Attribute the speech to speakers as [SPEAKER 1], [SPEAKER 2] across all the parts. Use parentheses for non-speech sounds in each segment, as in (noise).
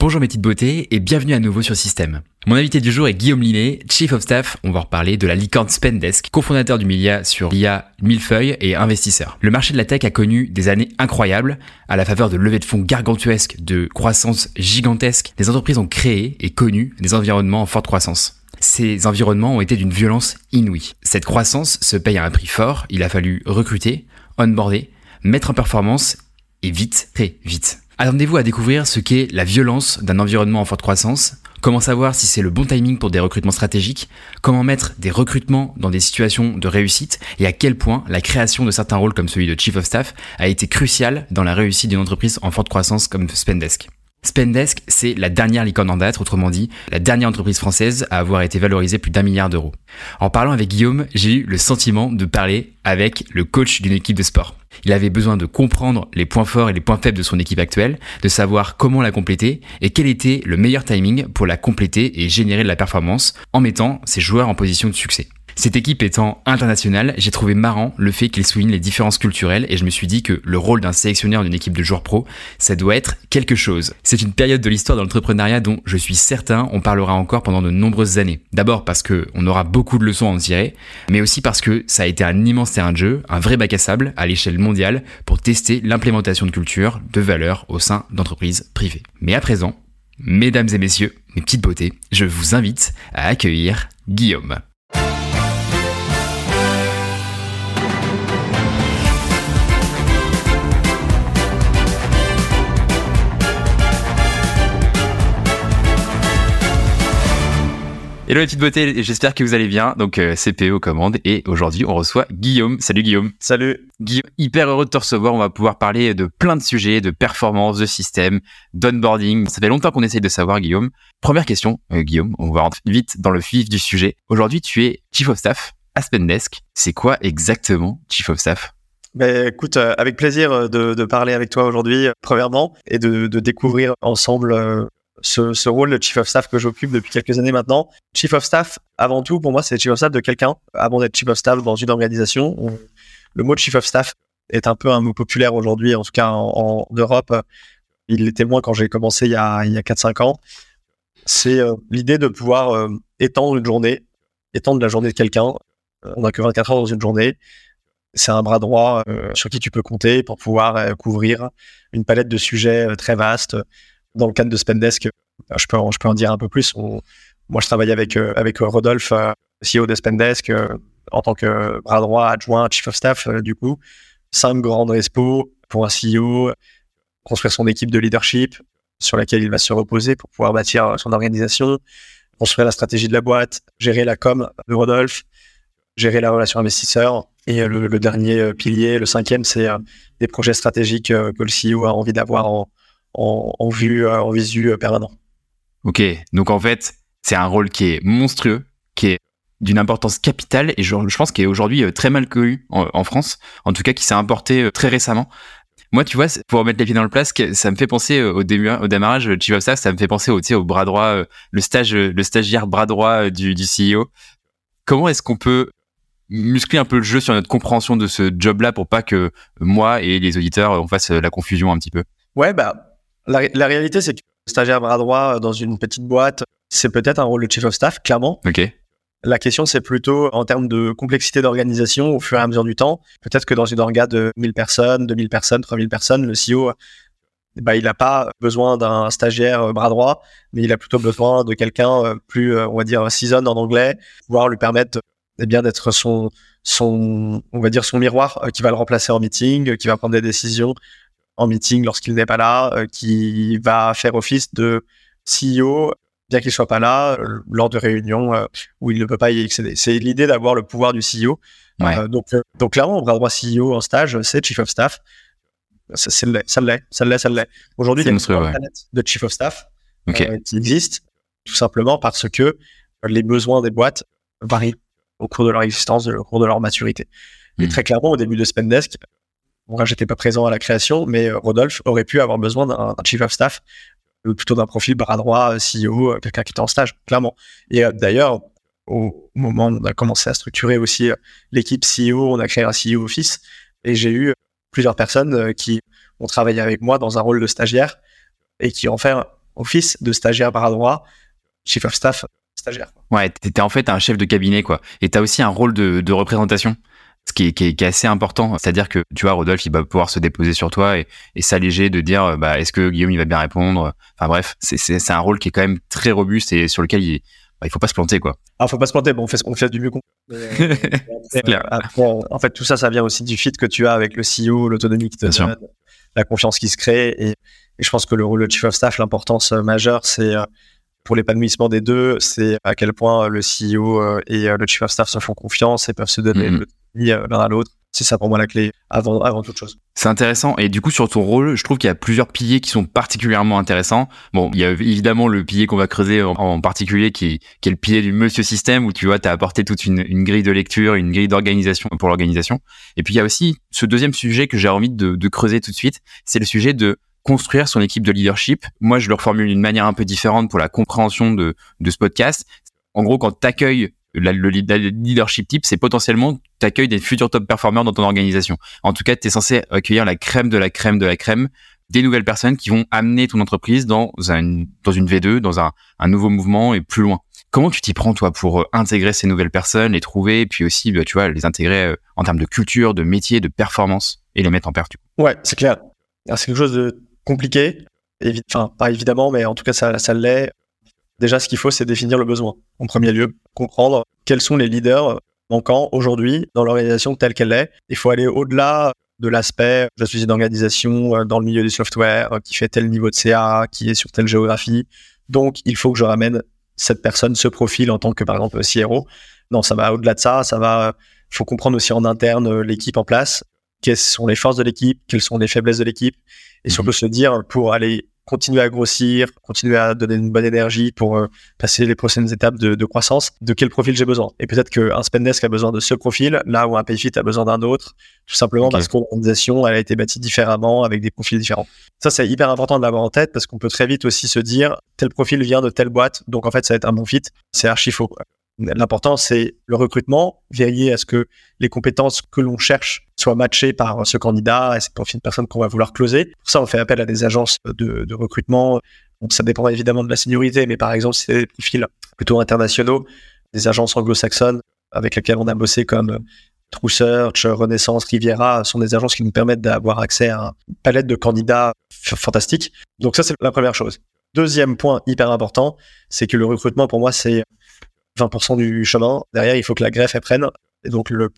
[SPEAKER 1] Bonjour mes petites beautés et bienvenue à nouveau sur Système. Mon invité du jour est Guillaume Linet, Chief of Staff, on va reparler de la licorne Spendesk, cofondateur du Milia sur l'IA Millefeuille et investisseur. Le marché de la tech a connu des années incroyables, à la faveur de levées de fonds gargantuesques, de croissance gigantesque, les entreprises ont créé et connu des environnements en forte croissance. Ces environnements ont été d'une violence inouïe. Cette croissance se paye à un prix fort, il a fallu recruter, onboarder, mettre en performance et vite, très vite. Attendez-vous à découvrir ce qu'est la violence d'un environnement en forte croissance, comment savoir si c'est le bon timing pour des recrutements stratégiques, comment mettre des recrutements dans des situations de réussite et à quel point la création de certains rôles comme celui de Chief of Staff a été cruciale dans la réussite d'une entreprise en forte croissance comme Spendesk. Spendesk, c'est la dernière licorne en date, autrement dit, la dernière entreprise française à avoir été valorisée plus d'un milliard d'euros. En parlant avec Guillaume, j'ai eu le sentiment de parler avec le coach d'une équipe de sport. Il avait besoin de comprendre les points forts et les points faibles de son équipe actuelle, de savoir comment la compléter et quel était le meilleur timing pour la compléter et générer de la performance en mettant ses joueurs en position de succès. Cette équipe étant internationale, j'ai trouvé marrant le fait qu'il souligne les différences culturelles et je me suis dit que le rôle d'un sélectionneur d'une équipe de joueurs pro, ça doit être quelque chose. C'est une période de l'histoire de l'entrepreneuriat dont je suis certain on parlera encore pendant de nombreuses années. D'abord parce que on aura beaucoup de leçons à en tirer, mais aussi parce que ça a été un immense terrain de jeu, un vrai bac à sable à l'échelle mondiale pour tester l'implémentation de culture, de valeurs au sein d'entreprises privées. Mais à présent, mesdames et messieurs, mes petites beautés, je vous invite à accueillir Guillaume. Hello les petites beautés, j'espère que vous allez bien. Donc euh, CPE aux commandes et aujourd'hui on reçoit Guillaume. Salut Guillaume.
[SPEAKER 2] Salut.
[SPEAKER 1] Guillaume, hyper heureux de te recevoir. On va pouvoir parler de plein de sujets, de performance, de système, d'onboarding. Ça fait longtemps qu'on essaye de savoir Guillaume. Première question, euh, Guillaume, on va rentrer vite dans le vif du sujet. Aujourd'hui tu es Chief of Staff à Spendesk. C'est quoi exactement Chief of Staff?
[SPEAKER 2] Ben, écoute, euh, avec plaisir de, de, parler avec toi aujourd'hui, premièrement, et de, de découvrir ensemble ce, rôle de chief of staff que j'occupe depuis quelques années maintenant. Chief of staff, avant tout, pour moi, c'est chief of staff de quelqu'un. Avant d'être chief of staff dans une organisation, le mot chief of staff est un peu un mot populaire aujourd'hui, en tout cas en, Europe. Il l'était moins quand j'ai commencé il y a, il y a 4-5 ans. C'est euh, l'idée de pouvoir euh, étendre une journée, étendre la journée de quelqu'un. Euh, on n'a que 24 heures dans une journée. C'est un bras droit sur qui tu peux compter pour pouvoir couvrir une palette de sujets très vaste dans le cadre de Spendesk, euh, je peux, je peux en dire un peu plus. moi, je travaille avec, euh, avec Rodolphe, euh, CEO de Spendesk, en tant que bras droit adjoint, chief of staff, du coup. Cinq grandes respos pour un CEO, construire son équipe de leadership sur laquelle il va se reposer pour pouvoir bâtir son organisation, construire la stratégie de la boîte, gérer la com de Rodolphe, gérer la relation investisseur. Et le, le dernier pilier, le cinquième, c'est des projets stratégiques que le CEO a envie d'avoir en, en, vue, euh, en visu euh, permanent.
[SPEAKER 1] Ok, donc en fait, c'est un rôle qui est monstrueux, qui est d'une importance capitale et je, je pense qu'il est aujourd'hui euh, très mal connu en, France, en tout cas qui s'est importé très récemment. Moi, tu vois, pour mettre les pieds dans le plat, ça me fait penser au, début, au démarrage, tu vois ça, ça me fait penser au, au bras droit, le stage, le stagiaire bras droit du, du CEO. Comment est-ce qu'on peut muscler un peu le jeu sur notre compréhension de ce job-là pour pas que moi et les auditeurs on fasse la confusion un petit peu?
[SPEAKER 2] Ouais, bah la, réalité, c'est que stagiaire bras droit euh, dans une petite boîte, c'est peut-être un rôle de chief of staff, clairement.
[SPEAKER 1] Ok.
[SPEAKER 2] La question, c'est plutôt en termes de complexité d'organisation au fur et à mesure du temps. Peut-être que dans une orga de 1000 personnes, 2000 personnes, 3000 personnes, le CEO, bah, il n'a pas besoin d'un stagiaire euh, bras droit, mais il a plutôt besoin de quelqu'un euh, plus, on va dire, season en anglais, pouvoir lui permettre eh bien d'être son, son, on va dire, son miroir qui va le remplacer en meeting, qui va prendre des décisions en meeting lorsqu'il n'est pas là, euh, qui va faire office de CEO, bien qu'il soit pas là, euh, lors de réunions euh, où il ne peut pas y accéder. C'est l'idée d'avoir le pouvoir du CEO. donc, donc clairement, bras droit CEO en stage, c'est Chief of Staff. Ça, ça l'est, ça l'est, ça l'est. Aujourd'hui, il y a une planète de Chief of Staff qui existe, tout simplement parce que les besoins des boîtes varient au cours de leur existence, au cours de leur maturité. Et hmm. très clairement, au début de Spendesk, moi, j'étais pas présent à la création, mais euh, Rodolphe aurait pu avoir besoin d'un chief of staff, ou plutôt d'un profil bras droit, CEO, euh, quelqu'un qui était en stage, clairement. Et euh, d'ailleurs, au moment où on a commencé à structurer aussi l'équipe CEO, on a créé un CEO Office, et j'ai eu plusieurs personnes qui ont travaillé avec moi dans un rôle de stagiaire et qui ont fait office, de stagiaire par endroit, chief of staff, stagiaire.
[SPEAKER 1] Ouais, t'es en fait un chef de cabinet, quoi. Et t'as aussi un rôle de représentation ce qui est, qui, est, qui est, assez important. C'est-à-dire que, tu vois, Rodolphe, il va pouvoir se déposer sur toi et, et s'alléger de dire, bah, est-ce que Guillaume, il va bien répondre? Enfin bref, c'est un rôle qui est quand même très robuste et sur lequel il, bah, il faut pas se planter, quoi.
[SPEAKER 2] Ah, faut pas se planter. Bon, on fait, on fait du mieux qu'on
[SPEAKER 1] euh, (laughs) c'est clair.
[SPEAKER 2] en fait, tout ça, ça vient aussi du fit que tu as avec le CEO, l'autonomie qui te donne, la confiance qui se crée. Et, et, je pense que le rôle de chief of staff, l'importance euh, majeure, c'est euh, pour l'épanouissement des deux, c'est à quel point le CEO et le chief of staff se font confiance et peuvent se donner mm-hmm. L'un à l'autre. C'est ça pour moi la clé avant, avant toute chose.
[SPEAKER 1] C'est intéressant. Et du coup, sur ton rôle, je trouve qu'il y a plusieurs piliers qui sont particulièrement intéressants. Bon, il y a évidemment le pilier qu'on va creuser en, particulier, qui, est le pilier du Monsieur Système, où tu vois, tu as apporté toute une, grille de lecture, une grille d'organisation pour l'organisation. Et puis, il y a aussi ce deuxième sujet que j'ai envie de, de creuser tout de suite, c'est le sujet de construire son équipe de leadership. Moi, je le reformule d'une manière un peu différente pour la compréhension de, de ce podcast. En gros, quand tu accueilles le, leadership type, c'est potentiellement tu des futurs top performers dans ton organisation. En tout cas, tu es censé accueillir la crème de la crème de la crème des nouvelles personnes qui vont amener ton entreprise dans, un, dans une V2, dans un, un nouveau mouvement et plus loin. Comment tu t'y prends, toi, pour euh, intégrer ces nouvelles personnes, les trouver, puis aussi, bah, tu vois, les intégrer euh, en termes de culture, de métier, de performance et les mettre en pertu
[SPEAKER 2] Ouais, c'est clair. C'est quelque chose de compliqué. Enfin, pas évidemment, mais en tout cas, ça, ça l'est. Déjà, ce qu'il faut, c'est définir le besoin. En premier lieu, comprendre quels sont les leaders manquants aujourd'hui dans l'organisation telle qu'elle est. Il faut aller au-delà de l'aspect, je suis une organisation euh, dans le milieu du software euh, qui fait tel niveau de CA, qui est sur telle géographie. Donc, il faut que je ramène cette personne, ce profil en tant que, par exemple, CRO. Non, ça va au-delà de ça. Ça va, il faut comprendre aussi en interne euh, l'équipe en place. Quelles sont les forces de l'équipe? Quelles sont les faiblesses de l'équipe? Et surtout mhm. se dire, pour aller continuer à grossir, continuer à donner une bonne énergie pour euh, passer les prochaines étapes de, de, croissance, de quel profil j'ai besoin? Et peut-être qu'un Spendesk a besoin de ce profil, là où un Payfit a besoin d'un autre, tout simplement parce que l'organisation elle a été bâtie différemment, avec des profils différents. Ça, c'est hyper important de l'avoir en tête parce qu'on peut très vite aussi se dire, tel profil vient de telle boîte, donc en fait, ça va être un bon fit. C'est archi faux. L'important, c'est le recrutement, vérifier à ce que les compétences que l'on cherche soient matchées par ce candidat et c'est pour une personne qu'on va vouloir closer. Pour ça, on fait appel à des agences de, de recrutement. ça dépend évidemment de la seniorité, mais par exemple, si c'est des profils plutôt internationaux, des agences anglo-saxonnes avec lesquelles on a bossé comme True Search, Renaissance, Riviera, sont des agences qui nous permettent d'avoir accès à une palette de candidats fantastiques. Donc ça, c'est la première chose. Deuxième point hyper important, c'est que le recrutement, pour moi, c'est 20% du chemin. Derrière, il faut que la greffe elle prenne. Et donc, le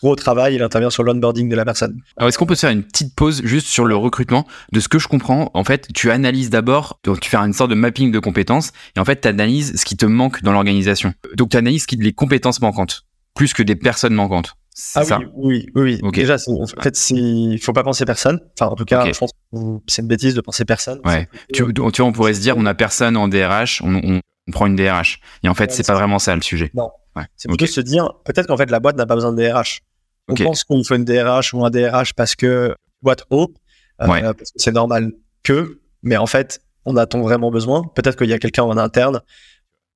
[SPEAKER 2] gros travail, il intervient sur l'onboarding de la personne.
[SPEAKER 1] Alors, est-ce qu'on peut se faire une petite pause juste sur le recrutement? De ce que je comprends, en fait, tu analyses d'abord, tu fais une sorte de mapping de compétences, et en fait, tu analyses ce qui te manque dans l'organisation. Donc, tu analyses les compétences manquantes, plus que des personnes manquantes.
[SPEAKER 2] Ah ça? oui, oui, oui, Déjà, en fait, il faut pas penser personne. Enfin, en tout cas, je pense que c'est une bêtise de penser personne.
[SPEAKER 1] Ouais. Tu, tu, vois, on pourrait se dire, on a personne en DRH, on, on, on prend une DRH. Et en fait, c'est pas vraiment ça le sujet.
[SPEAKER 2] Non. C'est plutôt se dire, peut-être qu'en fait, la boîte n'a pas besoin de DRH. On pense qu'on faut une DRH ou un DRH parce que boîte haut, euh, c'est normal que, mais en fait, on a-t-on vraiment besoin? Peut-être qu'il y a quelqu'un en interne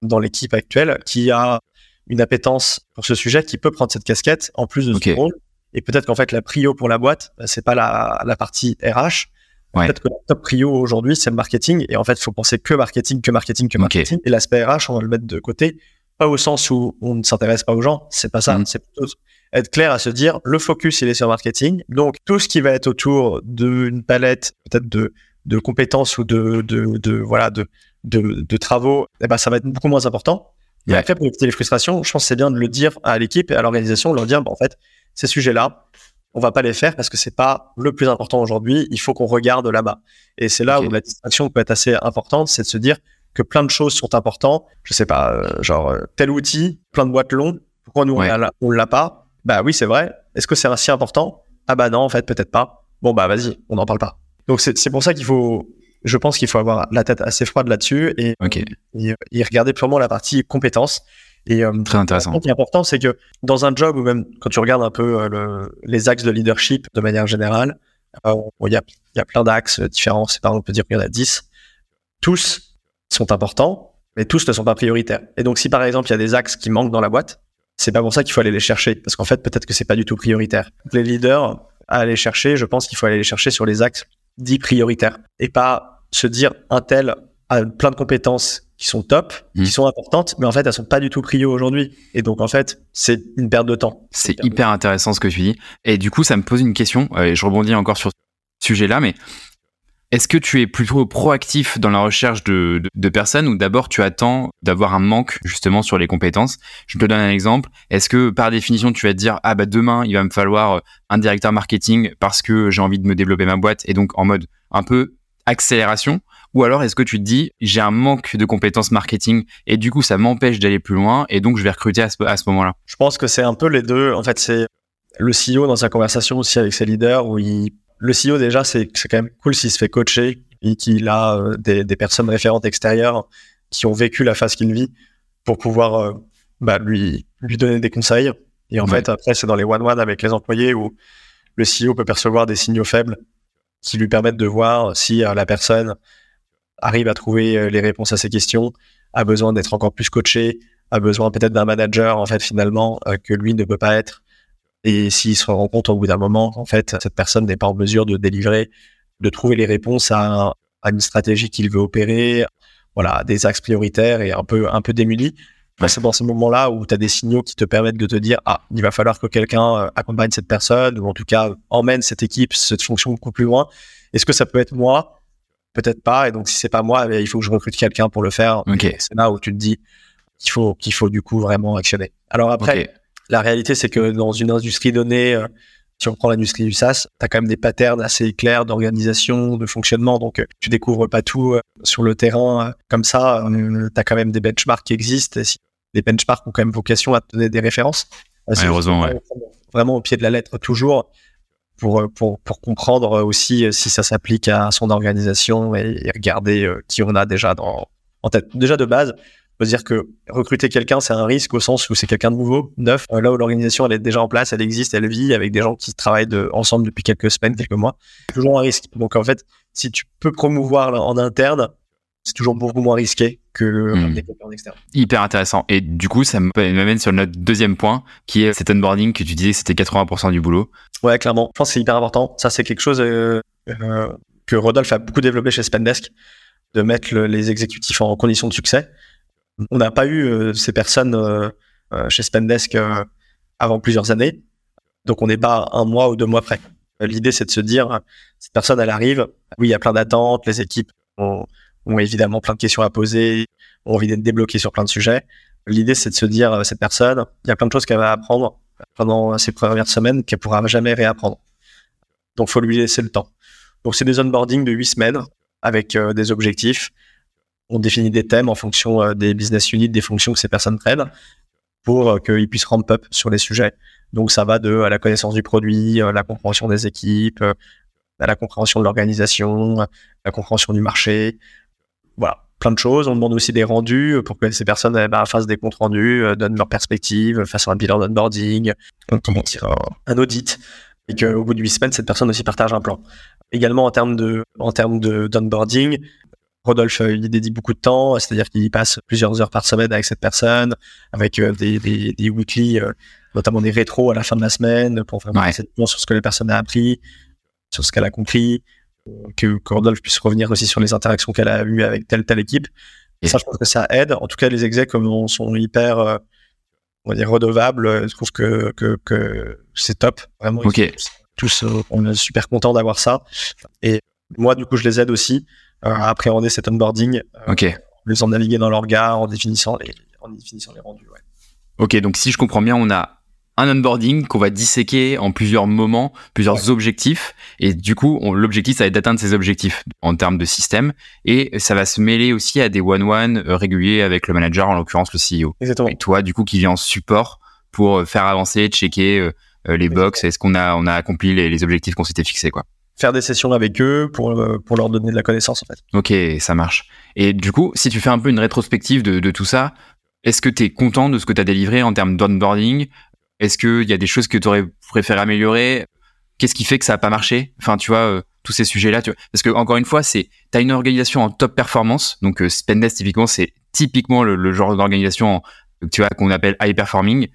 [SPEAKER 2] dans l'équipe actuelle qui a une appétence pour ce sujet, qui peut prendre cette casquette en plus de son rôle. Et peut-être qu'en fait, la prio pour la boîte, bah, c'est pas la, la partie RH, Peut-être que le top prio aujourd'hui, c'est le marketing. Et en fait, il faut penser que marketing, que marketing, que marketing. Et l'aspect RH, on va le mettre de côté. Pas au sens où on ne s'intéresse pas aux gens. C'est pas ça. Mm. C'est plutôt être clair à se dire, le focus, il est sur marketing. Donc, tout ce qui va être autour d'une palette, peut-être de, de compétences ou de, de, de voilà, de, de, de, travaux, eh ben, ça va être beaucoup moins important. Et après, pour éviter les frustrations, je pense que c'est bien de le dire à l'équipe et à l'organisation, leur dire, bah, en fait, ces sujets-là, on va pas les faire parce que c'est pas le plus important aujourd'hui. Il faut qu'on regarde là-bas. Et c'est là où la distraction peut être assez importante, c'est de se dire que plein de choses sont importantes. Je sais pas, euh, genre euh, tel outil, plein de boîtes longues. Pourquoi nous on l'a pas? Bah oui, c'est vrai. Est-ce que c'est si important? Ah bah non, en fait, peut-être pas. Bon bah vas-y, on n'en parle pas. Donc c'est pour ça qu'il faut, je pense qu'il faut avoir la tête assez froide là-dessus et, et, et, regarder purement la partie compétences
[SPEAKER 1] et euh, très intéressant.
[SPEAKER 2] Ce qui est important, c'est que dans un job ou même quand tu regardes un peu euh, le, les axes de leadership de manière générale, euh, il y, a, y, a, plein d'axes différents. C'est par exemple, on peut dire qu'il y en a 10. Tous sont importants, mais tous ne sont pas prioritaires. Et donc, si par exemple il y a des axes qui manquent dans la boîte, c'est pas pour ça qu'il faut aller les chercher, parce qu'en fait, peut-être que c'est pas du tout prioritaire. les leaders à aller chercher, je pense qu'il faut aller les chercher sur les axes dits prioritaires et pas se dire un tel a plein de compétences qui sont top, qui
[SPEAKER 1] Mhm.
[SPEAKER 2] sont importantes, mais en fait, elles sont pas du tout prio aujourd'hui. Et donc, en fait, c'est une perte de temps.
[SPEAKER 1] C'est hyper intéressant ce que tu dis. Et du coup, ça me pose une question, euh, et je rebondis encore sur ce sujet-là, mais est-ce que tu es plutôt proactif dans la recherche de, de- de personnes ou d'abord tu attends d'avoir un manque justement sur les compétences? Je te donne un exemple. Est-ce que par définition tu vas te dire ah bah demain il va me falloir euh, un directeur marketing parce que j'ai envie de me développer ma boîte et donc en mode un peu accélération? Ou alors est-ce que tu te dis j'ai un manque de compétences marketing et du coup ça m'empêche d'aller plus loin et donc je vais recruter à ce, à ce moment-là?
[SPEAKER 2] Je pense que c'est un peu les deux. En fait, c'est le CEO dans sa conversation aussi avec ses leaders où il, le CEO déjà, c'est quand même cool s'il se fait coacher et qu'il a euh, des, des personnes référentes extérieures qui ont vécu la phase qu'il vit pour pouvoir euh, bah, lui, lui donner des conseils. Et en
[SPEAKER 1] Ouais.
[SPEAKER 2] fait, après, c'est dans les one-one avec les employés où le CEO peut percevoir des signaux faibles qui lui permettent de voir si euh, la personne arrive à trouver euh, les réponses à ses questions, a besoin d'être encore plus coaché, a besoin peut-être d'un manager en fait finalement euh, que lui ne peut pas être. Et s'il se rend compte au bout d'un moment, en fait, cette personne n'est pas en mesure de délivrer, de trouver les réponses à, un- à une stratégie qu'il veut opérer, voilà, des axes prioritaires et un peu un peu démuni. Bah. C'est dans ces moments-là où tu as des signaux qui te permettent de te dire ah, il va falloir que quelqu'un euh, accompagne cette personne ou en tout cas emmène cette équipe, cette fonction beaucoup plus loin. Est-ce que ça peut être moi Peut-être pas. Et donc si c'est pas moi, eh, il faut que je recrute quelqu'un pour le faire. C'est là où tu te dis qu'il faut qu'il faut du coup vraiment actionner. Alors après, la réalité, c'est que dans une industrie donnée, euh, si on prend l'industrie du SaaS, tu as quand même des patterns assez clairs d'organisation, de fonctionnement. Donc, euh, tu découvres pas tout euh, sur le terrain comme ça. tu as quand même des benchmarks qui existent. Et si les benchmarks ont quand même vocation à te donner des références. C'est
[SPEAKER 1] heureusement,
[SPEAKER 2] vraiment, vraiment au pied de la lettre toujours pour, euh, pour, pour comprendre aussi euh, si ça s'applique à son organisation et, regarder euh, qui on a déjà dans, en tête. Déjà de base, faut se dire que recruter quelqu'un, c'est un risque au sens où c'est quelqu'un de nouveau, neuf. Euh, Là où l'organisation, elle est déjà en place, elle existe, elle vit avec des gens qui travaillent de, ensemble depuis quelques semaines, quelques mois. Toujours un risque. Donc en fait, si tu peux promouvoir en interne, c'est toujours beaucoup moins risqué que le ramener quelqu'un en externe.
[SPEAKER 1] Hyper intéressant. Et du coup, ça m'amène sur notre deuxième point, qui est cet onboarding que tu disais que c'était 80% du boulot.
[SPEAKER 2] Ouais, clairement. Je pense que c'est hyper important. Ça, c'est quelque chose euh, euh, que Rodolphe a beaucoup développé chez Spendesk, de mettre le- les exécutifs en condition de succès. On n'a pas eu euh, ces personnes chez Spendesk avant plusieurs années, donc on n'est pas un mois ou deux mois près. L'idée, c'est de se dire, cette personne, elle arrive, oui, il y a plein d'attentes, les équipes ont, ont évidemment plein de questions à poser, ont envie d'être débloquées sur plein de sujets. L'idée, c'est de se dire, euh, cette personne, il y a plein de choses qu'elle va apprendre pendant ces premières semaines qu'elle pourra jamais réapprendre. Donc, faut lui laisser le temps. Donc, c'est des onboarding de huit semaines avec euh, des objectifs. On définit des thèmes en fonction euh, des business units, des fonctions que ces personnes prennent pour qu'ils puissent ramp up sur les sujets. Donc, ça va de à la connaissance du produit, la compréhension des équipes, à la compréhension de l'organisation, la compréhension du marché. Voilà, plein de choses. On demande aussi des rendus euh, pour que ces personnes eh ben, fassent des comptes rendus, euh, donnent leur perspective, fassent un bilan d'onboarding, euh, comment dire, un- un audit, et qu'au bout de huit semaines, cette personne aussi partage un plan. Également en termes de, en termes de d'onboarding, Rodolphe euh, il y dédie beaucoup de temps, c'est-à-dire qu'il passe plusieurs heures par semaine avec cette personne, avec euh, des, des, des weekly, euh, notamment des rétros à la fin de la semaine pour vraiment
[SPEAKER 1] Ouais.
[SPEAKER 2] temps sur ce que la personne a appris, sur ce qu'elle a compris, euh, que, Rodolphe puisse revenir aussi sur les interactions qu'elle a eues avec telle telle équipe. Et ça, je pense que ça aide. En tout cas, les execs comme on- sont hyper, euh, on va dire, redevables. euh, Je trouve que, que, que c'est top. Vraiment,
[SPEAKER 1] Ok.
[SPEAKER 2] tous, euh, on est super content d'avoir ça. Et moi, du coup, je les aide aussi à appréhender cet onboarding,
[SPEAKER 1] Ok.
[SPEAKER 2] en les faisant naviguer dans leur regard, en définissant les, en définissant les rendus. Ouais.
[SPEAKER 1] Ok, donc si je comprends bien, on a un onboarding qu'on va disséquer en plusieurs moments, plusieurs objectifs, et du coup, l'objectif, ça va être d'atteindre ces objectifs en termes de système, et ça va se mêler aussi à des one-one euh, réguliers avec le manager, en l'occurrence le CEO.
[SPEAKER 2] Exactement.
[SPEAKER 1] Et toi, du coup, qui vient en support pour euh, faire avancer, checker euh, les box, est-ce qu'on a, on a accompli les, les objectifs qu'on s'était fixés, quoi.
[SPEAKER 2] Faire des sessions avec eux pour, pour leur donner de la connaissance, en fait.
[SPEAKER 1] Ok, ça marche. Et du coup, si tu fais un peu une rétrospective de, de tout ça, est-ce que tu es content de ce que tu as délivré en termes d'onboarding Est-ce qu'il y a des choses que tu aurais préféré améliorer? Qu'est-ce qui fait que ça n'a pas marché? Enfin, tu vois, euh, tous ces sujets-là. Parce que, encore une fois, c'est tu as une organisation en top performance. Donc, euh, Spendesk, typiquement, c'est typiquement le, genre d'organisation vois, qu'on appelle high performing.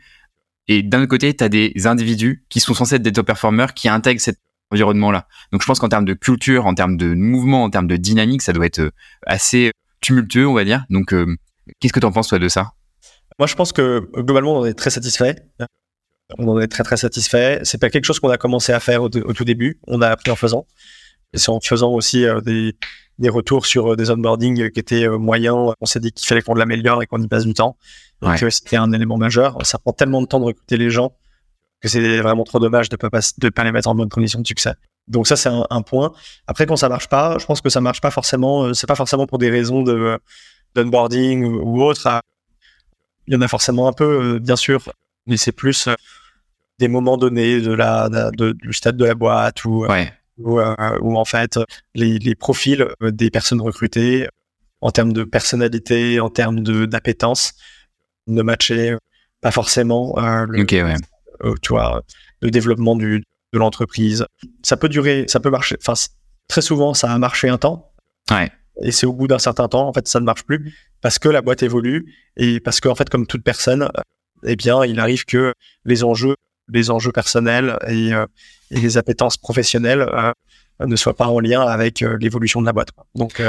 [SPEAKER 1] Et d'un côté, tu as des individus qui sont censés être des top performers qui intègrent cet environnement-là. Donc, je pense qu'en termes de culture, en termes de mouvement, en termes de dynamique, ça doit être euh, assez tumultueux, on va dire. Donc, qu'est-ce que tu en penses toi de ça?
[SPEAKER 2] Moi, je pense que globalement, on est très satisfait. On en est très très satisfait. C'est pas quelque chose qu'on a commencé à faire au, tout début. On a appris en faisant. C'est en faisant aussi des, des retours sur des onboarding qui étaient moyens. On s'est dit qu'il fallait qu'on l'améliore et qu'on y passe du temps. Donc c'était un élément majeur. Ça prend tellement de temps de recruter les gens que c'est vraiment trop dommage de pas de pas les mettre en bonne condition de succès. Donc ça c'est un, point. Après quand ça marche pas, je pense que ça marche pas forcément. Euh, c'est pas forcément pour des raisons de d'onboarding ou, autre. Ah, il y en a forcément un peu, euh, bien sûr, mais c'est plus euh, des moments donnés de la du stade de la boîte ou ou, en fait les, les profils des personnes recrutées en termes de personnalité, en termes de d'appétence ne matchaient pas forcément le, euh, tu vois, le développement du, de l'entreprise. Ça peut durer, ça peut marcher. Enfin, très souvent, ça a marché un temps.
[SPEAKER 1] Ouais.
[SPEAKER 2] Et c'est au bout d'un certain temps, en fait, ça ne marche plus parce que la boîte évolue et parce qu'en fait, comme toute personne, eh bien, il arrive que les enjeux, les enjeux personnels et, euh, et les appétences professionnelles euh, ne soient pas en lien avec l'évolution de la boîte. Donc,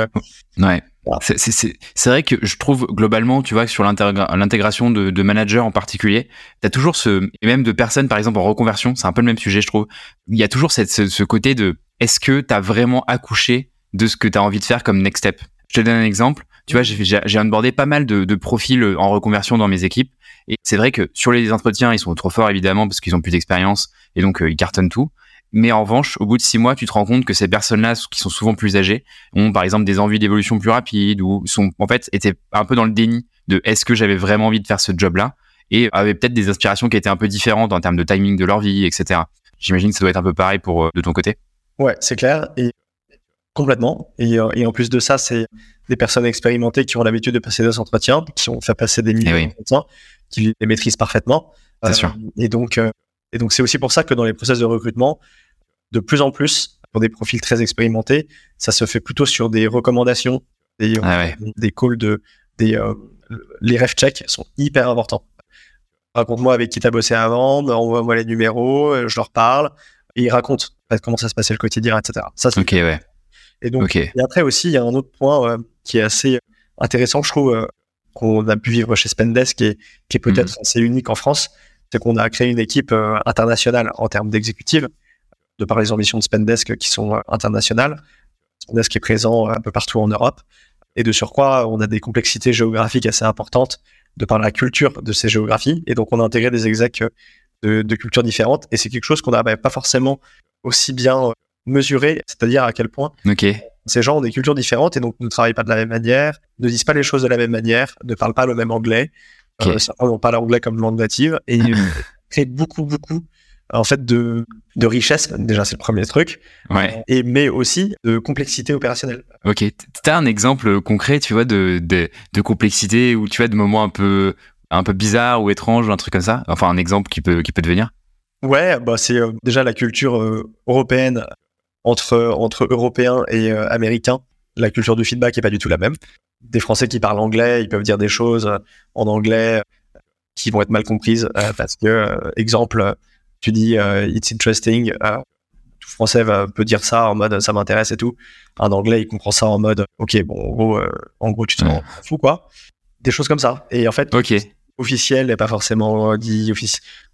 [SPEAKER 1] ouais. C'est vrai que je trouve globalement, tu vois, sur l'intégration de, de, managers en particulier, tu as toujours ce, et même de personnes, par exemple, en reconversion, c'est un peu le même sujet, je trouve. Il y a toujours cette, ce, côté de est-ce que tu as vraiment accouché de ce que tu as envie de faire comme next step? Je te donne un exemple. Tu vois, j'ai onboardé pas mal de, de profils en reconversion dans mes équipes. Et c'est vrai que sur les entretiens, ils sont trop forts, évidemment, parce qu'ils ont plus d'expérience et donc euh, ils cartonnent tout. Mais en revanche, au bout de six mois, tu te rends compte que ces personnes-là, qui sont souvent plus âgées, ont par exemple des envies d'évolution plus rapides ou sont en fait étaient un peu dans le déni de est-ce que j'avais vraiment envie de faire ce job-là? et avaient peut-être des inspirations qui étaient un peu différentes en termes de timing de leur vie, etc. J'imagine que ça doit être un peu pareil pour euh, de ton côté.
[SPEAKER 2] Ouais, c'est clair et complètement. Et, euh, et en plus de ça, c'est des personnes expérimentées qui ont l'habitude de passer des entretiens, qui ont fait passer des milliers eh d'entretiens, qui les maîtrisent parfaitement.
[SPEAKER 1] C'est euh, sûr.
[SPEAKER 2] Et donc, et donc c'est aussi pour ça que dans les process de recrutement, de plus en plus, pour des profils très expérimentés, ça se fait plutôt sur des recommandations, des, ah des calls de, des, euh, les ref checks sont hyper importants. Raconte-moi avec qui t'as bossé avant, envoie-moi les numéros, euh, je leur parle, et ils racontent comment ça se passait le quotidien, etc. Ça,
[SPEAKER 1] c'est ok, ouais.
[SPEAKER 2] Et donc, et après aussi, il y a un autre point euh, qui est assez intéressant, je trouve, qu'on a pu vivre chez Spendesk, est, qui est peut-être mhm. assez unique en France, c'est qu'on a créé une équipe internationale en termes d'exécutive de par les ambitions de Spendesk qui sont euh, internationales. Spendesk est présent euh, un peu partout en Europe. Et de surcroît, on a des complexités géographiques assez importantes de par la culture de ces géographies. Et donc, on a intégré des execs euh, de, cultures différentes. Et c'est quelque chose qu'on n'avait pas forcément aussi bien mesuré, c'est-à-dire à quel point ces gens ont des cultures différentes et donc ne travaillent pas de la même manière, ne disent pas les choses de la même manière, ne parlent pas le même anglais. certains n'ont pas l'anglais comme langue native et (laughs) créent beaucoup, beaucoup en fait de, de richesse. Déjà, c'est le premier truc.
[SPEAKER 1] Ouais.
[SPEAKER 2] Et mais aussi de complexité opérationnelle.
[SPEAKER 1] Ok. T'as un exemple concret, tu vois, de, de, de complexité ou tu vois de moments un peu un peu bizarres ou étranges, un truc comme ça? Enfin, un exemple qui peut qui peut devenir.
[SPEAKER 2] Ouais, bah c'est euh, déjà la culture euh, européenne entre entre Européens et euh, Américains. La culture du feedback est pas du tout la même. Des Français qui parlent anglais, ils peuvent dire des choses en anglais qui vont être mal comprises parce que exemple tu dis euh, it's interesting, euh, tout français va, peut dire ça en mode ça m'intéresse et tout. Un anglais, il comprend ça en mode ok, bon, en gros, euh, en gros tu te rends fou quoi. Des choses comme ça. Et en fait, officiel et pas forcément dit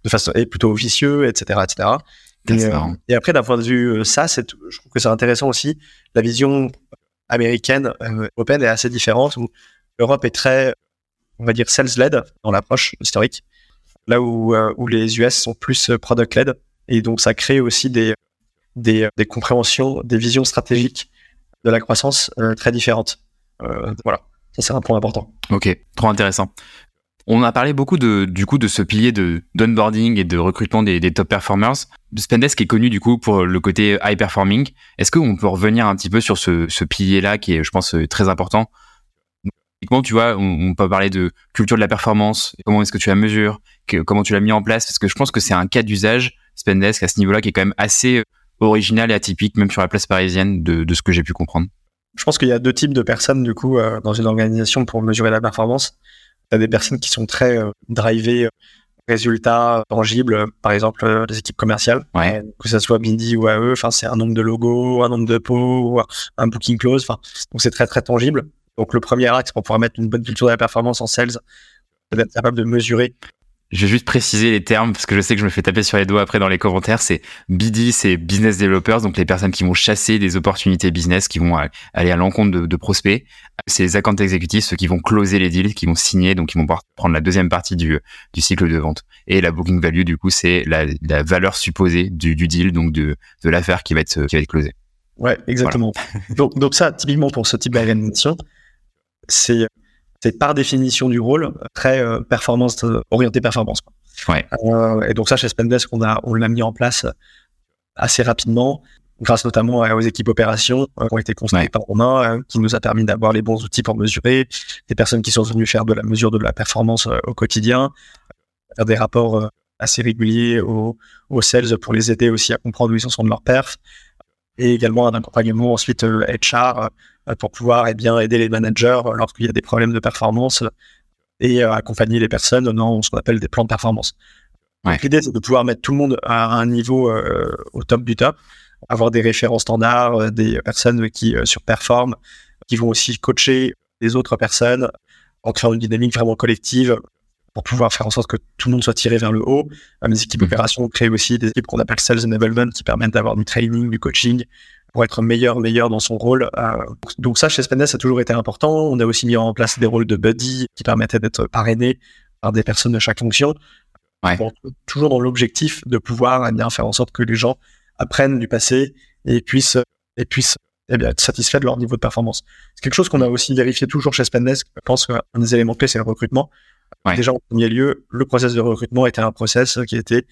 [SPEAKER 2] de façon et plutôt officieux, etc., etc. Et, après, d'un point de vue ça, c'est, je trouve que c'est intéressant aussi. La vision américaine, européenne est assez différente où l'Europe est très, on va dire, sales-led dans l'approche historique là où, euh, où les US sont plus euh, product-led. Et donc, ça crée aussi des, des, des, compréhensions, des visions stratégiques de la croissance euh, très différentes. voilà, ça c'est un point important.
[SPEAKER 1] Ok, trop intéressant. On a parlé beaucoup de, du coup de ce pilier de d'onboarding et de recrutement des, top performers. Spendesk est connu du coup pour le côté high performing. Est-ce qu'on peut revenir un petit peu sur ce, pilier-là qui est, je pense, très important? Typiquement, tu vois, on, peut parler de culture de la performance, comment est-ce que tu la mesures, comment tu l'as mis en place, parce que je pense que c'est un cas d'usage, Spendesk, à ce niveau-là, qui est quand même assez euh, original et atypique, même sur la place parisienne, de, ce que j'ai pu comprendre.
[SPEAKER 2] Je pense qu'il y a deux types de personnes, du coup, euh, dans une organisation pour mesurer la performance. A des personnes qui sont très euh, drivées, euh, résultats tangibles, par exemple les équipes commerciales, que ce soit Bindi ou AE, enfin c'est un nombre de logos, un nombre de pots, un booking close, enfin donc c'est très très tangible. Donc le premier axe pour pouvoir mettre une bonne culture de la performance en sales, c'est d'être capable de mesurer
[SPEAKER 1] je vais juste préciser les termes parce que je sais que je me fais taper sur les doigts après dans les commentaires. C'est BD, c'est business developers, donc les personnes qui vont chasser des opportunités business, qui vont aller à l'encontre de, prospects. C'est les account exécutifs, ceux qui vont closer les deals, qui vont signer, donc qui vont pouvoir prendre la deuxième partie du, du cycle de vente. Et la booking value, du coup, c'est la, la, valeur supposée du, du deal, donc de, de l'affaire qui va être qui va être closée.
[SPEAKER 2] Ouais, exactement. (laughs) donc, donc ça, typiquement pour ce type d'organisation, c'est c'est par définition du rôle très euh, performance euh, orienté performance.
[SPEAKER 1] Ouais.
[SPEAKER 2] Euh, et donc ça chez Spendesk on a on l'a mis en place assez rapidement grâce notamment aux équipes opérations qui ont été construites par Romain qui nous a permis d'avoir les bons outils pour mesurer des personnes qui sont venues faire de la mesure de la performance au quotidien faire des rapports assez réguliers aux, aux sales pour les aider aussi à comprendre où ils en sont de leur perf et également un accompagnement ensuite HR pour pouvoir eh bien, aider les managers lorsqu'il y a des problèmes de performance et euh, accompagner les personnes dans ce qu'on appelle des plans de performance. L'idée, c'est de pouvoir mettre tout le monde à un niveau euh, au top du top, avoir des référents standards, des personnes qui surperforment, qui vont aussi coacher les autres personnes en créant une dynamique vraiment collective pour pouvoir faire en sorte que tout le monde soit tiré vers le haut. Les équipes mmh. opérations créent aussi des équipes qu'on appelle Sales Enablement qui permettent d'avoir du training, du coaching, pour être meilleur, meilleur dans son rôle. Euh, donc ça, chez Spendesk, ça a toujours été important. On a aussi mis en place des rôles de buddy qui permettaient d'être parrainés par des personnes de chaque fonction. toujours dans l'objectif de pouvoir eh bien faire en sorte que les gens apprennent du passé et puissent et puissent eh bien, être satisfaits de leur niveau de performance. C'est quelque chose qu'on a aussi vérifié toujours chez Spendesk. Je pense qu'un des éléments clés, c'est le recrutement. Déjà, en premier lieu, le process de recrutement était un process qui était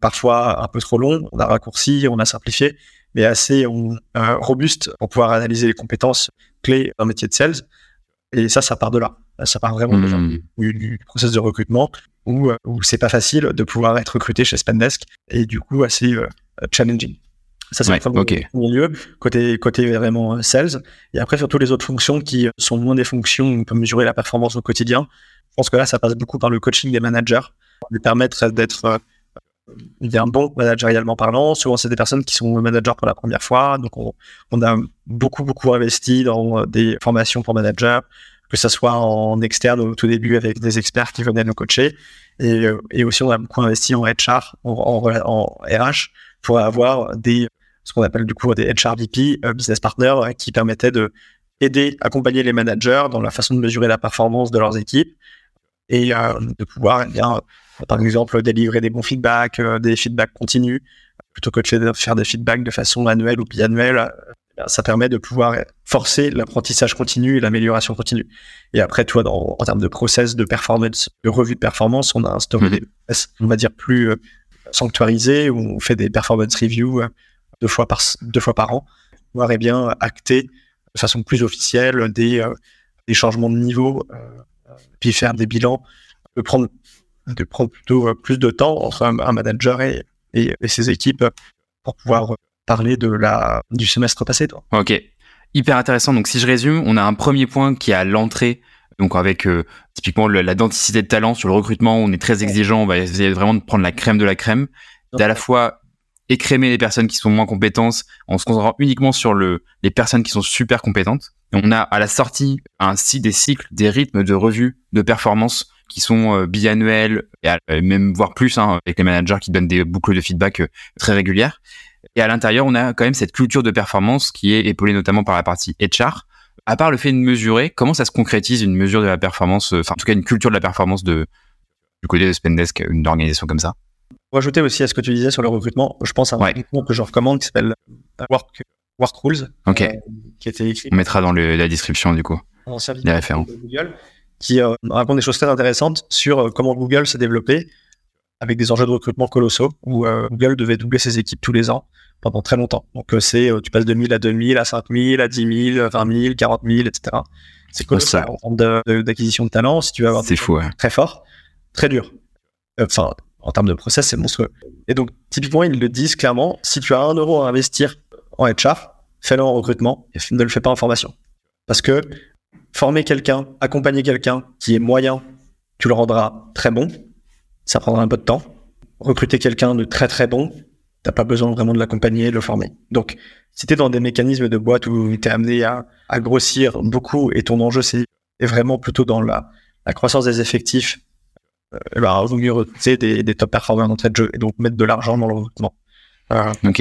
[SPEAKER 2] parfois un peu trop long. On a raccourci, on a simplifié mais assez euh, robuste pour pouvoir analyser les compétences clés d'un métier de sales. Et ça, ça part de là. Ça part vraiment hmm. du, process de recrutement où, euh, où c'est pas facile de pouvoir être recruté chez Spendesk et du coup assez euh, challenging. Ça, c'est ouais, okay. au milieu, côté, côté vraiment sales. Et après, sur toutes les autres fonctions qui sont moins des fonctions où on peut mesurer la performance au quotidien, je pense que là, ça passe beaucoup par le coaching des managers, lui permettre d'être un bon managérialement parlant. Souvent, c'est des personnes qui sont managers pour la première fois. Donc, on, a beaucoup, beaucoup investi dans euh, des formations pour managers, que ce soit en externe au tout début avec des experts qui venaient nous coacher. Et, euh, aussi, on a beaucoup investi en HR, en, RH, pour avoir des, ce qu'on appelle du coup des HR VP, euh, business partners, qui permettaient de aider, accompagner les managers dans la façon de mesurer la performance de leurs équipes et de pouvoir eh bien par exemple, délivrer des bons feedbacks, euh, des feedbacks continus, plutôt que de faire des feedbacks de façon annuelle ou biannuelle. Euh, ça permet de pouvoir forcer l'apprentissage continu et l'amélioration continue. Et après, toi, dans, en termes de process de performance, de revue de performance, on a instauré mmh. des process, on va dire, plus euh, sanctuarisés, où on fait des performance reviews deux fois par, deux fois par an, pour et bien acter de façon plus officielle des, des changements de niveau, puis faire des bilans, de prendre de prendre plutôt euh, plus de temps entre un, manager et, et, ses équipes pour pouvoir parler de la, du semestre passé. Toi.
[SPEAKER 1] Ok, hyper intéressant. Donc si je résume, on a un premier point qui est à l'entrée, donc avec euh, typiquement la densité de talent sur le recrutement, on est très exigeant, on va essayer vraiment de prendre la crème de la crème, d'à la fois écrémer les personnes qui sont moins compétentes en se concentrant uniquement sur le, les personnes qui sont super compétentes. Et on a à la sortie ainsi des cycles, des rythmes de revue de performance qui sont euh, biannuels, et euh, même voire plus, hein, avec les managers qui donnent des boucles de feedback euh, très régulières. Et à l'intérieur, on a quand même cette culture de performance qui est épaulée notamment par la partie HR. À part le fait de mesurer, comment ça se concrétise une mesure de la performance, enfin en tout cas une culture de la performance de, du côté de Spendesk, une organisation comme ça?
[SPEAKER 2] Pour ajouter aussi à ce que tu disais sur le recrutement, je pense à un ouais. que je recommande qui s'appelle Work, Work Rules,
[SPEAKER 1] qui a été écrit. On mettra dans le, la description du coup. les référents
[SPEAKER 2] qui euh, raconte des choses très intéressantes sur euh, comment Google s'est développé avec des enjeux de recrutement colossaux où euh, Google devait doubler ses équipes tous les ans pendant très longtemps. Donc c'est, tu passes de 1000 à 2000, à 5000, à 10 000, 20 000, 40 000, etc. C'est colossal en termes d'acquisition de, talent. Si tu veux avoir
[SPEAKER 1] c'est fou,
[SPEAKER 2] très fort, très dur. Enfin, en termes de process, c'est monstrueux. Et donc, typiquement, ils le disent clairement, si tu as un euro à investir en HR, fais-le en recrutement et ne le fais pas en formation. Parce que former quelqu'un, accompagner quelqu'un qui est moyen, tu le rendras très bon. Ça prendra un peu de temps. Recruter quelqu'un de très très bon, t'as pas besoin vraiment de l'accompagner, de le former. Donc, si t'es dans des mécanismes de boîte où t'es amené à, grossir beaucoup et ton enjeu c'est est vraiment plutôt dans la, croissance des effectifs, euh, bah, vaut mieux recruter des, des top performers d'entrée de jeu et donc mettre de l'argent dans le recrutement.
[SPEAKER 1] Euh, ok.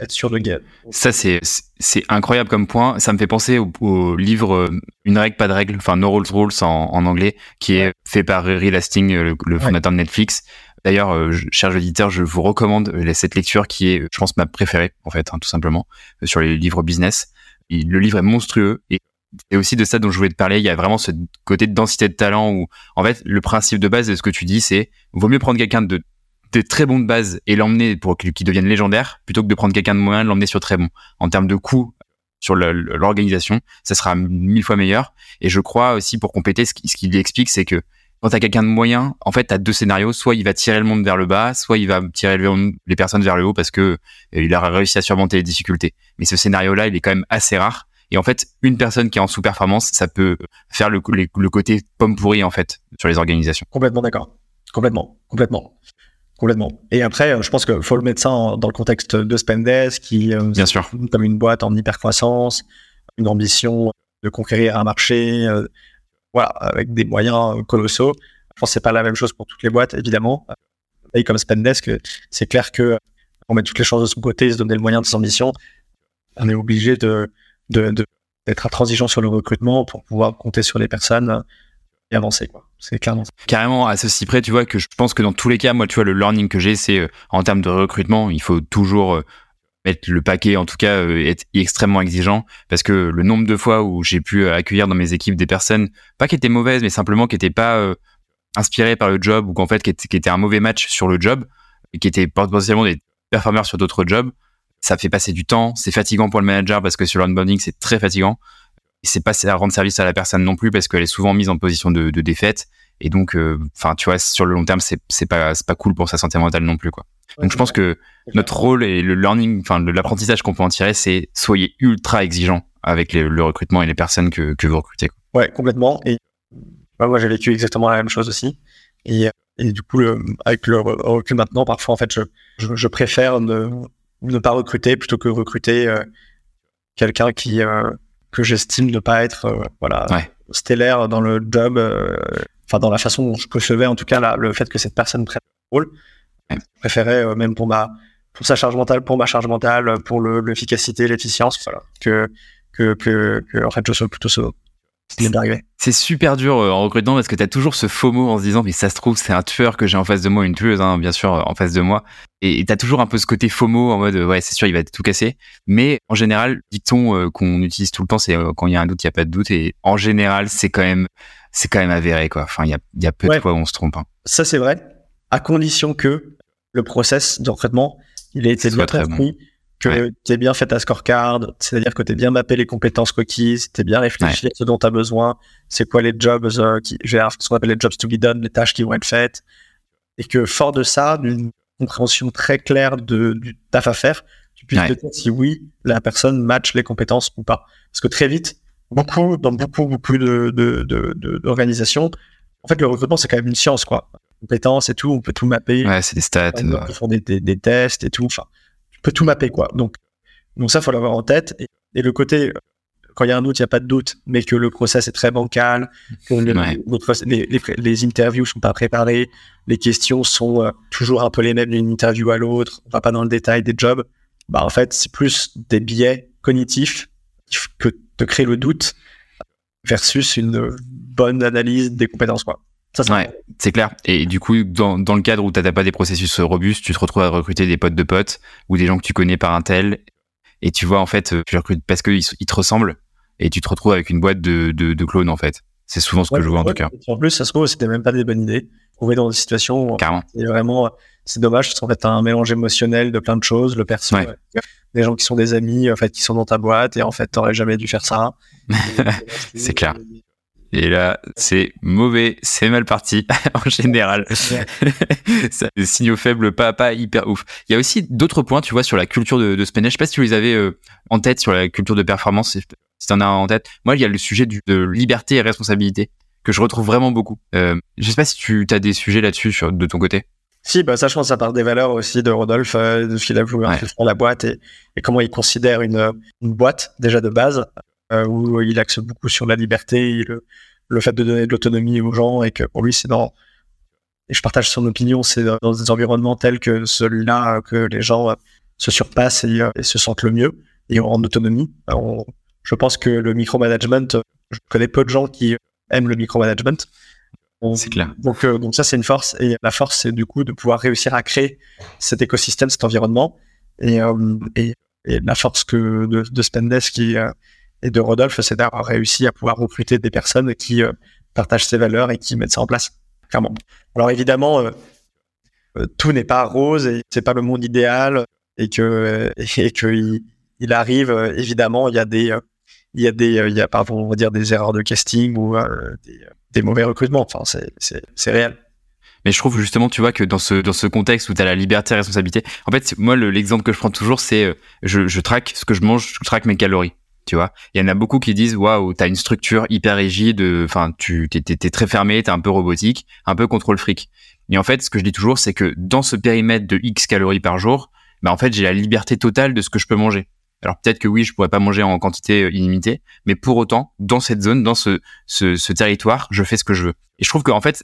[SPEAKER 2] Être sûr de gagner.
[SPEAKER 1] Ça, c'est, c'est incroyable comme point. Ça me fait penser au, livre euh, Une règle, pas de règle, enfin No Rules Rules en, en anglais, qui est fait par Reed Hastings, le, fondateur de Netflix. D'ailleurs, euh, cher auditeur, je vous recommande euh, cette lecture qui est, je pense, ma préférée, en fait, hein, tout simplement, sur les livres business. le livre est monstrueux et et aussi de ça dont je voulais te parler. Il y a vraiment ce côté de densité de talent où, en fait, le principe de base de ce que tu dis, c'est vaut mieux prendre quelqu'un de, très bon de base et l'emmener pour qu'il devienne légendaire plutôt que de prendre quelqu'un de moyen l'emmener sur très bon. En termes de coût sur l'organisation, ça sera mille fois meilleur. Et je crois aussi, pour compléter, ce qu'il explique, c'est que quand t'as quelqu'un de moyen, en fait, t'as deux scénarios. Soit il va tirer le monde vers le bas, soit il va tirer les personnes vers le haut parce que euh, il a réussi à surmonter les difficultés. Mais ce scénario-là, il est quand même assez rare. Et en fait, une personne qui est en sous-performance, ça peut faire le, côté pomme pourrie, en fait, sur les organisations.
[SPEAKER 2] Complètement d'accord. Complètement. Complètement. Complètement. Et après, euh, je pense qu'il faut le mettre ça dans le contexte de Spendesk, qui euh,
[SPEAKER 1] Bien sûr.
[SPEAKER 2] comme une boîte en hyper-croissance, une ambition de conquérir un marché, euh, voilà, avec des moyens colossaux. Je pense que c'est pas la même chose pour toutes les boîtes, évidemment. Et comme Spendesk, c'est clair que on met toutes les choses de son côté, se donner le moyen de ses ambitions, on est obligé de, de, d'être intransigeant sur le recrutement pour pouvoir compter sur les personnes et avancer quoi. C'est clairement.
[SPEAKER 1] Carrément à ceci près, tu vois que je pense que dans tous les cas, moi, tu vois, le learning que j'ai, c'est euh, en termes de recrutement, il faut toujours euh, mettre le paquet, en tout cas, euh, être extrêmement exigeant, parce que le nombre de fois où j'ai pu accueillir dans mes équipes des personnes, pas qui étaient mauvaises, mais simplement qui n'étaient pas inspirées par le job ou qu'en fait qui étaient, un mauvais match sur le job qui étaient potentiellement des performeurs sur d'autres jobs, ça fait passer du temps, c'est fatigant pour le manager parce que sur l'onboarding, c'est très fatigant. Et c'est pas à rendre service à la personne non plus parce qu'elle est souvent mise en position de, de défaite. Et donc, euh, enfin, tu vois, sur le long terme, c'est c'est pas c'est pas cool pour sa santé mentale non plus, quoi. donc, je pense que notre rôle et le learning, enfin, l'apprentissage qu'on peut en tirer, c'est soyez ultra exigeant avec le recrutement et les personnes que que vous recrutez.
[SPEAKER 2] Quoi. Ouais, complètement. Et moi, j'ai vécu exactement la même chose aussi. Et, et du coup, le, avec le recul maintenant, parfois, en fait, je, je, je préfère ne, ne pas recruter plutôt que recruter euh, quelqu'un qui euh, que j'estime ne pas être euh, voilà stellaire dans le job enfin dans la façon dont je percevais en tout cas là, le fait que cette personne prenne le rôle. Je préférais même pour ma pour sa charge mentale pour ma charge mentale pour l'efficacité l'efficience voilà que que, que que en fait je sois plutôt ce
[SPEAKER 1] c'est super dur euh, en recrutement parce que tu as toujours ce faux mot en se disant mais ça se trouve c'est un tueur que j'ai en face de moi, une tueuse hein, bien sûr en face de moi. Et tu as toujours un peu ce côté faux mot en mode ouais c'est sûr il va tout casser. Mais en général, dit-on euh, qu'on utilise tout le temps c'est euh, quand il y a un doute il y a pas de doute et en général c'est quand même c'est quand même avéré quoi. Enfin il y a, y a peu de fois où on se trompe. Hein.
[SPEAKER 2] Ça c'est vrai à condition que le process de recrutement il ait été bien compris que tu aies bien fait ta scorecard, c'est-à-dire que tu bien mappé les compétences requises, tu bien réfléchi à ce dont tu as besoin, c'est quoi les jobs, euh, qui, ce qu'on appelle les jobs to be done, les tâches qui vont être faites, et que fort de ça, d'une compréhension très claire de, du taf à faire, tu puisses te dire si oui, la personne match les compétences ou pas. Parce que très vite, beaucoup, dans beaucoup, beaucoup de, d'organisations, en fait, le recrutement, c'est quand même une science, quoi. Compétences et tout, on peut tout mapper.
[SPEAKER 1] Ouais, c'est des stats.
[SPEAKER 2] On font des, des, des tests et tout. Enfin, tout mapper, quoi. Donc, donc ça, faut l'avoir en tête. Et, le côté, quand il y a un doute, il n'y a pas de doute, mais que le process est très bancal, que les, les, interviews sont pas préparées, les questions sont euh, toujours un peu les mêmes d'une interview à l'autre, on va pas dans le détail des jobs. Bah, en fait, c'est plus des biais cognitifs que de créer le doute versus une bonne analyse des compétences, quoi.
[SPEAKER 1] Ça, ouais, c'est clair. Et du coup, dans, dans le cadre où tu n'as pas des processus robustes, tu te retrouves à recruter des potes de potes ou des gens que tu connais par un tel. Et tu vois, en fait, tu recrutes parce qu'ils ils te ressemblent et tu te retrouves avec une boîte de, de, de clones, en fait. C'est souvent ce que je vois, en tout cas.
[SPEAKER 2] En plus, ça se trouve, c'était même pas des bonnes idées. Trouver dans des situations.
[SPEAKER 1] Carrément.
[SPEAKER 2] C'est vraiment, c'est dommage parce qu'en fait, t'as un mélange émotionnel de plein de choses, le perso, des gens qui sont des amis, en fait, qui sont dans ta boîte et en fait, t'aurais jamais dû faire ça. (laughs)
[SPEAKER 1] c'est clair. Et là, c'est mauvais, c'est mal parti (laughs) en général. (laughs) des signaux faibles, pas pas hyper ouf. Il y a aussi d'autres points, tu vois, sur la culture de, de Spanish. Je sais pas si tu les avais euh, en tête sur la culture de performance, si tu en as en tête. Moi, il y a le sujet du, de liberté et responsabilité que je retrouve vraiment beaucoup. Euh, je sais pas si tu as des sujets là-dessus de ton côté.
[SPEAKER 2] Si, bah ça, je pense, ça part des valeurs aussi de Rodolphe, euh, de ce qu'il a voulu faire la boîte et, et comment il considère une, une boîte déjà de base, où il axe beaucoup sur la liberté, le, le fait de donner de l'autonomie aux gens et que pour lui, c'est dans, et je partage son opinion, c'est dans dans des environnements tels que celui-là euh, que les gens euh, se surpassent et, euh, et se sentent le mieux et en autonomie. On- je pense que le micromanagement, euh, je connais peu de gens qui aiment le micromanagement.
[SPEAKER 1] C'est clair.
[SPEAKER 2] Donc, euh, donc ça, c'est une force. Et la force, c'est du coup de pouvoir réussir à créer cet écosystème, cet environnement. Et, euh, et, et la force que de, de Spendesk euh, et de Rodolphe, c'est d'avoir réussi à pouvoir recruter des personnes qui euh, partagent ces valeurs et qui mettent ça en place, clairement. Alors évidemment, euh, euh, tout n'est pas rose et c'est pas le monde idéal et que et que il, arrive évidemment il y a des il y a des il y a pardon on va dire des erreurs de casting ou des, mauvais recrutements enfin c'est réel
[SPEAKER 1] Mais je trouve justement, tu vois, que dans ce, dans ce contexte où tu as la liberté et la responsabilité, en fait, moi, le- l'exemple que je prends toujours, c'est je, je traque ce que je mange, je traque mes calories. Tu vois, il y en a beaucoup qui disent waouh, t'as une structure hyper rigide, enfin, tu t'es, très fermé, t'es un peu robotique, un peu contrôle fric. Et en fait, ce que je dis toujours, c'est que dans ce périmètre de X calories par jour, bah en fait, j'ai la liberté totale de ce que je peux manger. Alors peut-être que oui, je pourrais pas manger en quantité euh, illimitée, mais pour autant, dans cette zone, dans ce, ce, ce territoire, je fais ce que je veux. Et je trouve qu'en fait,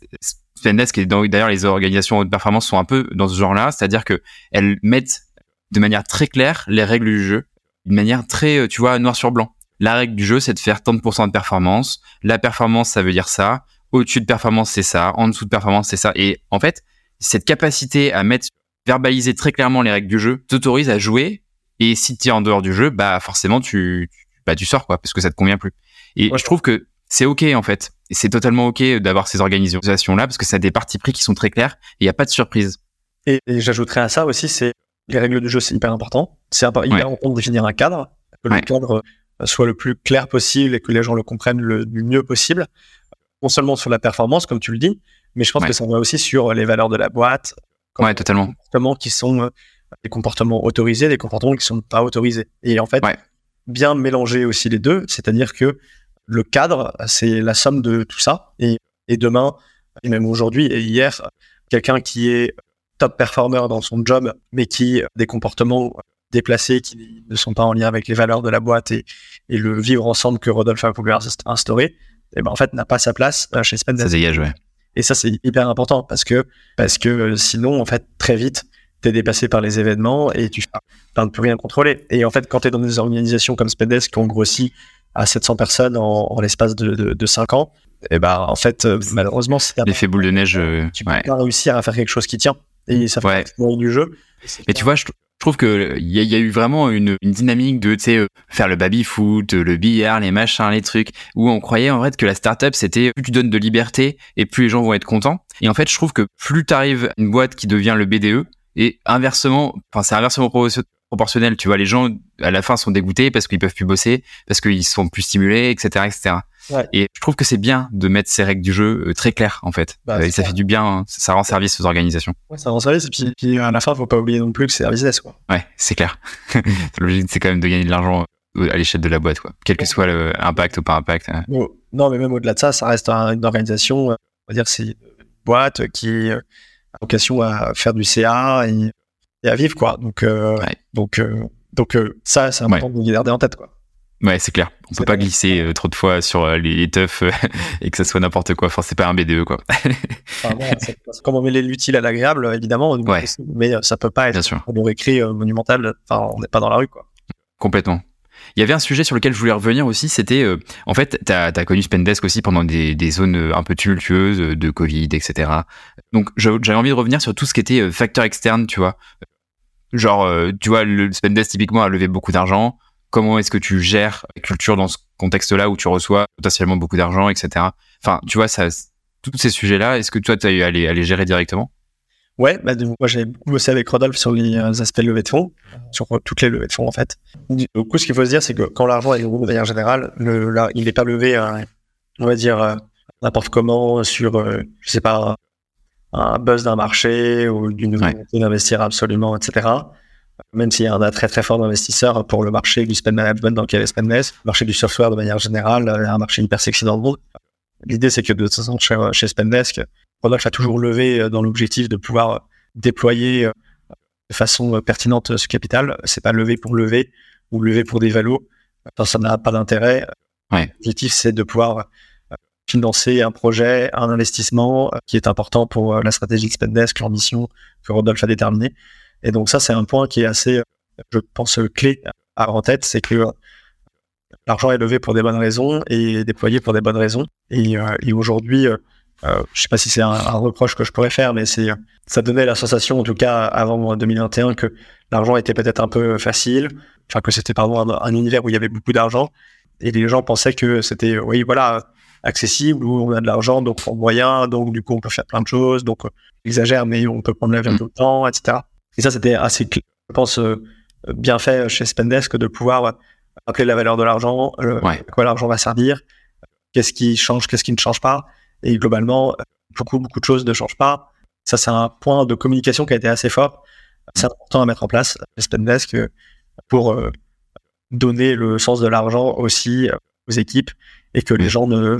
[SPEAKER 1] Spendesk et d'ailleurs les organisations haute performance sont un peu dans ce genre-là, c'est-à-dire que elles mettent de manière très claire les règles du jeu, d'une manière très, euh, tu vois, noir sur blanc. La règle du jeu, c'est de faire tant de pourcents de performance. La performance, ça veut dire ça. Au-dessus de performance, c'est ça. En dessous de performance, c'est ça. Et en fait, cette capacité à mettre, verbaliser très clairement les règles du jeu, t'autorise à jouer. Et si tu es en dehors du jeu, bah forcément, tu, bah, tu sors, quoi, parce que ça te convient plus. Et
[SPEAKER 2] Ouais.
[SPEAKER 1] je trouve que c'est OK, en fait. C'est totalement OK d'avoir ces organisations-là, parce que ça a des parties pris qui sont très clairs et il n'y a pas de surprise.
[SPEAKER 2] et, et j'ajouterais à ça aussi c'est les règles du jeu c'est hyper important c'est hyper
[SPEAKER 1] Ouais.
[SPEAKER 2] important de définir un cadre que
[SPEAKER 1] Ouais.
[SPEAKER 2] le cadre euh, soit le plus clair possible et que les gens le comprennent le, du mieux possible non seulement sur la performance comme tu le dis mais je pense
[SPEAKER 1] Ouais.
[SPEAKER 2] que ça va aussi sur les valeurs de la boîte
[SPEAKER 1] Ouais, totalement.
[SPEAKER 2] comportements qui sont euh, des comportements autorisés, des comportements qui sont pas autorisés. Et en fait, bien mélanger aussi les deux, c'est-à-dire que le cadre, c'est la somme de tout ça. Et, et demain, et même aujourd'hui et hier, quelqu'un qui est top performer dans son job, mais qui a des comportements déplacés qui ne sont pas en lien avec les valeurs de la boîte et, et le vivre ensemble que Rodolphe a voulu inst- instaurer, et ben en fait n'a pas sa place euh, chez Spendesk.
[SPEAKER 1] Ça dégage, ouais.
[SPEAKER 2] Et ça, c'est hyper important parce que, parce que euh, sinon, en fait, très vite, t'es dépassé par les événements et tu ne peux rien contrôler. Et en fait, quand tu es dans des organisations comme Spendesk qui ont grossi à 700 personnes en, en l'espace de, de, de 5 ans, et ben, en fait, euh, malheureusement, c'est
[SPEAKER 1] L'effet boule de neige, euh,
[SPEAKER 2] tu peux
[SPEAKER 1] ouais.
[SPEAKER 2] pas réussir à faire quelque chose qui tient. Et ça fait
[SPEAKER 1] Ouais.
[SPEAKER 2] partie du jeu.
[SPEAKER 1] Mais tu vois, je, je trouve que il y, a- il y a eu vraiment une, une dynamique de, tu sais, euh, faire le baby foot, euh, le billard, les machins, les trucs, où on croyait en fait que la startup c'était plus tu donnes de liberté et plus les gens vont être contents. Et en fait, je trouve que plus t'arrives à une boîte qui devient le BDE et inversement, enfin c'est inversement proportion- proportionnel. Tu vois, les gens à la fin sont dégoûtés parce qu'ils peuvent plus bosser, parce qu'ils sont plus stimulés, etc., etc.
[SPEAKER 2] Ouais.
[SPEAKER 1] Et je trouve que c'est bien de mettre ces règles du jeu euh, très claires en fait.
[SPEAKER 2] Bah,
[SPEAKER 1] Euh, et ça fait du bien, hein. ça rend service aux organisations.
[SPEAKER 2] Ouais, ça rend service. Et puis, puis, à la fin, faut pas oublier non plus que c'est un business, quoi.
[SPEAKER 1] Ouais, c'est clair. (laughs) L'objectif, c'est quand même de gagner de l'argent euh, à l'échelle de la boîte, quoi. Quel que soit le impact ou pas impact. hein.
[SPEAKER 2] Non, mais même au-delà de ça, ça reste un- une organisation, on va dire, c'est une boîte qui a vocation à faire du CA et, et à vivre, quoi. Donc, euh,
[SPEAKER 1] Ouais.
[SPEAKER 2] donc, euh, donc euh, ça, c'est important de garder en tête, quoi.
[SPEAKER 1] Ouais, c'est clair. On peut pas
[SPEAKER 2] vrai.
[SPEAKER 1] glisser euh, trop de fois sur euh, les, les teufs euh, (laughs) et que ça soit n'importe quoi. Enfin, c'est pas un BDE, quoi. (laughs)
[SPEAKER 2] Enfin, voilà, comme on met l'utile à l'agréable, évidemment,
[SPEAKER 1] Ouais.
[SPEAKER 2] mais ça peut pas être
[SPEAKER 1] Bien sûr.
[SPEAKER 2] un bon écrit monumental. Enfin, on n'est pas dans la rue, quoi.
[SPEAKER 1] Complètement. Il y avait un sujet sur lequel je voulais revenir aussi, c'était, euh, en fait, t'as as connu Spendesk aussi pendant des, des zones un peu tumultueuses de Covid, etc. Donc, j'avais envie de revenir sur tout ce qui était facteur externe, tu vois. Genre, euh, tu vois, le Spendesk typiquement a levé beaucoup d'argent. Comment est-ce que tu gères la culture dans ce contexte-là où tu reçois potentiellement beaucoup d'argent, etc. Enfin, tu vois, ça, tous ces sujets-là, est-ce que toi, tu as eu à les, à les gérer directement?
[SPEAKER 2] Ouais, bah, moi j'ai beaucoup bossé avec Rodolphe sur les euh, aspects levée de fonds, sur euh, toutes les levées de fonds en fait. Du coup, ce qu'il faut se dire, c'est que quand l'argent est levé de manière générale, le, il n'est pas levé, euh, on va dire, euh, n'importe comment sur, euh, je sais pas, un, buzz d'un marché ou d'une
[SPEAKER 1] Ouais.
[SPEAKER 2] volonté d'investir absolument, etc. Même s'il y a un attrait très fort d'investisseurs pour le marché du spend management dans lequel est le marché du software de manière générale, euh, un marché hyper sexy dans le monde. L'idée, c'est que de toute façon, chez, chez Spendesk, Rodolphe a toujours levé euh, dans l'objectif de pouvoir déployer de façon pertinente ce capital. C'est pas lever pour lever ou lever pour des valos. ça n'a pas d'intérêt. L'objectif, c'est de pouvoir financer un projet, un investissement qui est important pour la stratégie Xpendesk, l'ambition que Rodolphe a déterminée. Et donc ça, c'est un point qui est assez, je pense, clé à avoir en tête, c'est que l'argent est levé pour des bonnes raisons et déployé pour des bonnes raisons. Et, euh, aujourd'hui, euh, euh, je sais pas si c'est un, reproche que je pourrais faire, mais c'est ça donnait la sensation, en tout cas avant 2021, que l'argent était peut-être un peu facile, enfin que c'était pardon un, un, univers où il y avait beaucoup d'argent et les gens pensaient que c'était oui voilà accessible où on a de l'argent donc on moyen donc du coup on peut faire plein de choses donc exagère mais on peut prendre l'avion mmh. tout le temps etc. Et ça c'était assez je pense bien fait chez Spendesk de pouvoir rappeler la valeur de l'argent, à quoi l'argent va servir, qu'est-ce qui change, qu'est-ce qui ne change pas. Et globalement, beaucoup, beaucoup de choses ne changent pas. Ça, c'est un point de communication qui a été assez fort. C'est important à mettre en place, Spendesk, pour euh, donner le sens de l'argent aussi aux équipes et que les gens ne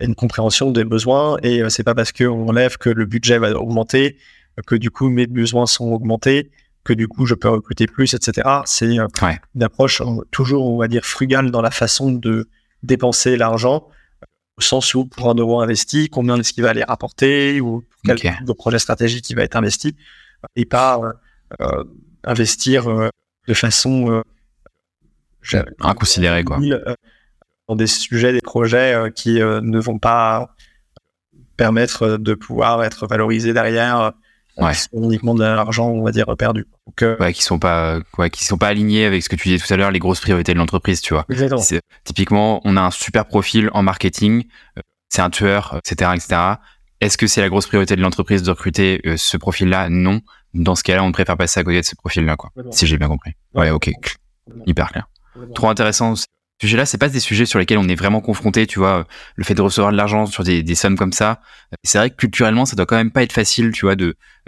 [SPEAKER 2] aient une compréhension des besoins. Et euh, c'est pas parce qu'on lève que le budget va augmenter que du coup mes besoins sont augmentés que du coup je peux recruter plus, etc. C'est euh, une approche euh, toujours, on va dire, frugale dans la façon de dépenser l'argent, au sens où pour un euro investi, combien est-ce qu'il va aller rapporter ou quel type de projet stratégique il va être investi, et pas euh, investir de façon
[SPEAKER 1] inconsidérée quoi.
[SPEAKER 2] dans des sujets, des projets qui ne vont pas permettre de pouvoir être valorisés derrière ouais. uniquement de l'argent, on va dire, perdu.
[SPEAKER 1] Donc, euh, ouais, qui sont pas, ouais, qui sont pas alignés avec ce que tu disais tout à l'heure, les grosses priorités de l'entreprise, tu vois.
[SPEAKER 2] Exactement.
[SPEAKER 1] Typiquement, on a un super profil en marketing, euh, c'est un tueur, etc., etc. Est-ce que c'est la grosse priorité de l'entreprise de recruter euh, ce profil-là? Non. Dans ce cas-là, on préfère passer à côté de ce profil-là, quoi. Si j'ai bien compris. Ouais, ok. Hyper clair. Trop intéressant sujets-là, c'est pas des sujets sur lesquels on est vraiment confronté, tu vois, le fait de recevoir de l'argent sur des, sommes comme ça. C'est vrai que culturellement, ça doit quand même pas être facile, tu vois,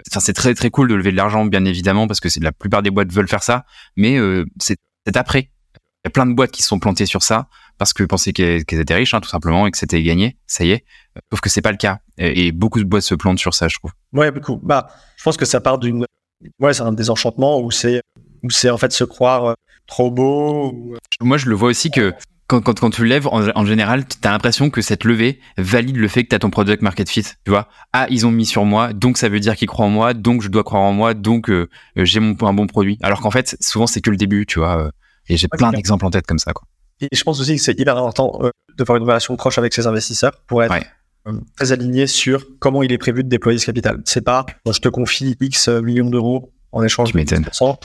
[SPEAKER 1] enfin, c'est très très cool de lever de l'argent, bien évidemment, parce que c'est la plupart des boîtes veulent faire ça, mais euh, c'est après. Il y a plein de boîtes qui se sont plantées sur ça parce que pensaient qu'elles étaient riches, hein, tout simplement, et que c'était gagné. Ça y est. Sauf que c'est pas le cas. Et, beaucoup de boîtes se plantent sur ça, je trouve.
[SPEAKER 2] Ouais, beaucoup. Bah, je pense que ça part d'une, ouais, c'est un désenchantement où c'est, où c'est en fait se croire euh, trop beau. Euh,
[SPEAKER 1] Moi, je le vois aussi que quand, quand, quand tu lèves, en, général, tu as l'impression que cette levée valide le fait que tu as ton product market fit. Tu vois, ah, ils ont mis sur moi, donc ça veut dire qu'ils croient en moi, donc je dois croire en moi, donc euh, j'ai mon un bon produit. Alors qu'en fait, souvent, c'est que le début, tu vois. Euh, et j'ai plein d'exemples en tête comme ça. Quoi.
[SPEAKER 2] Et je pense aussi que c'est hyper important euh, de faire une relation proche avec ses investisseurs pour être très aligné sur comment il est prévu de déployer ce capital. C'est pas, je te confie X millions d'euros en échange de 10%.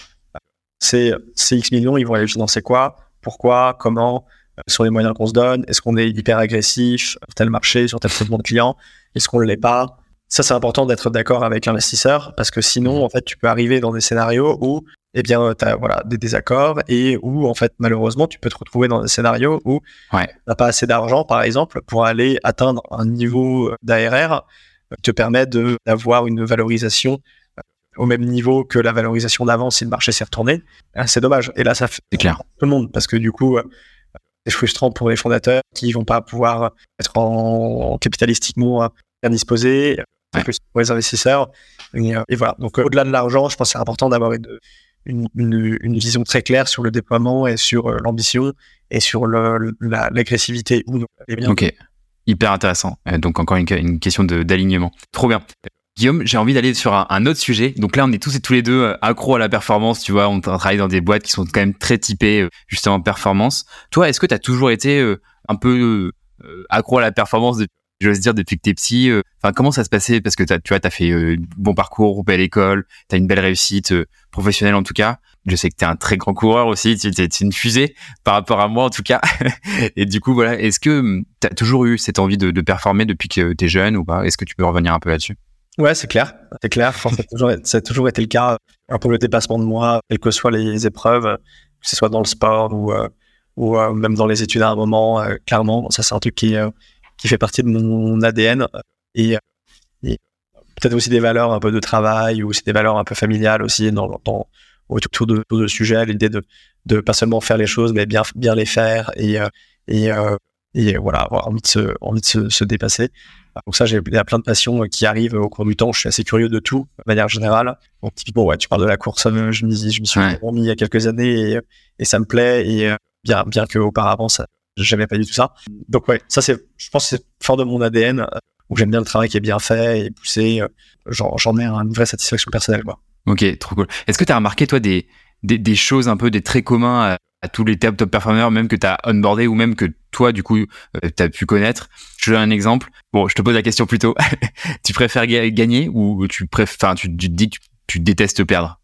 [SPEAKER 2] C'est X millions, ils vont aller financer quoi, pourquoi, comment, sur les moyens qu'on se donne Est-ce qu'on est hyper agressif sur tel marché, sur tel segment de clients Est-ce qu'on ne l'est pas? Ça, c'est important d'être d'accord avec l'investisseur parce que sinon, mmh. en fait, tu peux arriver dans des scénarios où, eh bien, tu as voilà, des désaccords et où, en fait, malheureusement, tu peux te retrouver dans des scénarios où
[SPEAKER 1] ouais.
[SPEAKER 2] tu n'as pas assez d'argent, par exemple, pour aller atteindre un niveau d'ARR qui te permet d'avoir une valorisation euh, au même niveau que la valorisation d'avant si le marché s'est retourné. Ah, c'est dommage. Et là, ça fait
[SPEAKER 1] clair.
[SPEAKER 2] tout le monde parce que du coup, euh, c'est frustrant pour les fondateurs qui vont pas pouvoir être en, capitalistiquement bien disposés, ouais. plus pour les investisseurs. Et, euh, voilà. Donc, euh, au-delà de l'argent, je pense que c'est important d'avoir une, une, une, vision très claire sur le déploiement et sur euh, l'ambition et sur l'agressivité.
[SPEAKER 1] bien. Ok. Hyper intéressant. Donc, encore une, une question d'alignement. Trop bien. Guillaume, j'ai envie d'aller sur un, autre sujet. Donc là, on est tous et tous les deux euh, accros à la performance, tu vois, on travaille dans des boîtes qui sont quand même très typées euh, justement performance. Toi, est-ce que tu as toujours été euh, un peu accro à la performance j'ose dire depuis que t'es petit enfin comment ça se passait? Parce que tu vois t'as fait euh, bon parcours belle école t'as une belle réussite professionnelle en tout cas. Je sais que t'es un très grand coureur aussi tu es une fusée par rapport à moi en tout cas. (laughs) Et du coup voilà est-ce que hum, t'as toujours eu cette envie de, de performer depuis que t'es jeune ou pas? Est-ce que tu peux revenir un peu là-dessus?
[SPEAKER 2] Ouais, c'est clair. C'est clair. ça, a toujours, été le cas. Un peu le dépassement de moi, quelles que soient les épreuves, que ce soit dans le sport ou, euh, ou euh, même dans les études à un moment, euh, clairement, ça c'est un truc qui, qui fait partie de mon ADN. Et, peut-être aussi des valeurs un peu de travail ou aussi des valeurs un peu familiales aussi dans, dans autour de, de sujets, l'idée de, de pas seulement faire les choses, mais bien, bien les faire et, et, et voilà, avoir envie de se, envie de se, se dépasser. Donc ça, j'ai plein de passions qui arrivent au cours du temps. Je suis assez curieux de tout, de manière générale. Donc typiquement, ouais, tu parles de la course. Je me je me suis
[SPEAKER 1] Ouais.
[SPEAKER 2] remis il y a quelques années et, et ça me plaît. Et euh, bien, bien que auparavant, ça, j'aimais pas du tout ça. Donc ouais, ça c'est, je pense, que c'est fort de mon ADN euh, où j'aime bien le travail qui est bien fait et poussé. euh, J'en, j'en ai une vraie satisfaction personnelle, quoi.
[SPEAKER 1] Ok, trop cool. Est-ce que tu as remarqué, toi, des, des, des choses un peu, des traits communs à, tous les top, top performers, même que tu as onboardé ou même que toi, du coup, tu as pu connaître Je te donne un exemple. Bon, je te pose la question plutôt. (laughs) tu préfères ga- gagner ou tu préfères, enfin, tu, tu te dis que tu, tu détestes perdre?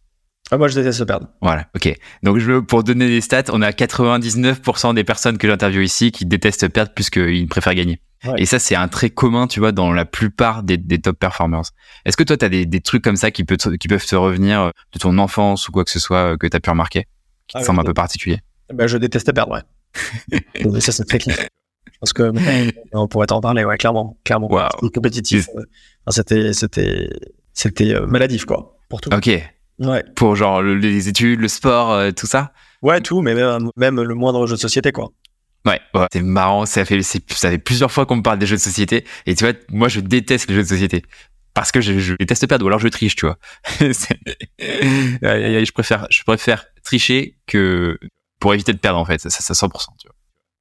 [SPEAKER 2] Ah, moi, je déteste perdre.
[SPEAKER 1] Voilà, ok. Donc, je, pour donner des stats, on a 99% des personnes que j'interviewe ici qui détestent perdre plus qu'ils préfèrent gagner.
[SPEAKER 2] Ouais.
[SPEAKER 1] Et ça, c'est un trait commun, tu vois, dans la plupart des, des top performers. Est-ce que toi, tu as des, des trucs comme ça qui, peut te- qui peuvent te revenir euh, de ton enfance ou quoi que ce soit euh, que tu as pu remarquer qui te
[SPEAKER 2] Ah,
[SPEAKER 1] semble
[SPEAKER 2] oui.
[SPEAKER 1] un peu particulier
[SPEAKER 2] Ben, je détestais perdre, ouais. (laughs) Ça, c'est très clair. Je pense que on pourrait t'en parler, ouais, clairement, clairement. C'était compétitif. c'était, c'était, c'était euh, maladif, quoi, pour tout.
[SPEAKER 1] Ok.
[SPEAKER 2] Ouais.
[SPEAKER 1] Pour genre le- les études, le sport, euh, tout ça?
[SPEAKER 2] Ouais, tout, mais même, même le moindre jeu de société, quoi.
[SPEAKER 1] Ouais, ouais. c'est marrant. Ça fait, ça fait plusieurs fois qu'on me parle des jeux de société. Et tu vois, moi, je déteste les jeux de société. Parce que je, je déteste perdre, ou alors je triche, tu vois. (laughs) (laughs) Je préfère, je préfère tricher que pour éviter de perdre, en fait. Ça, ça 100%, tu vois.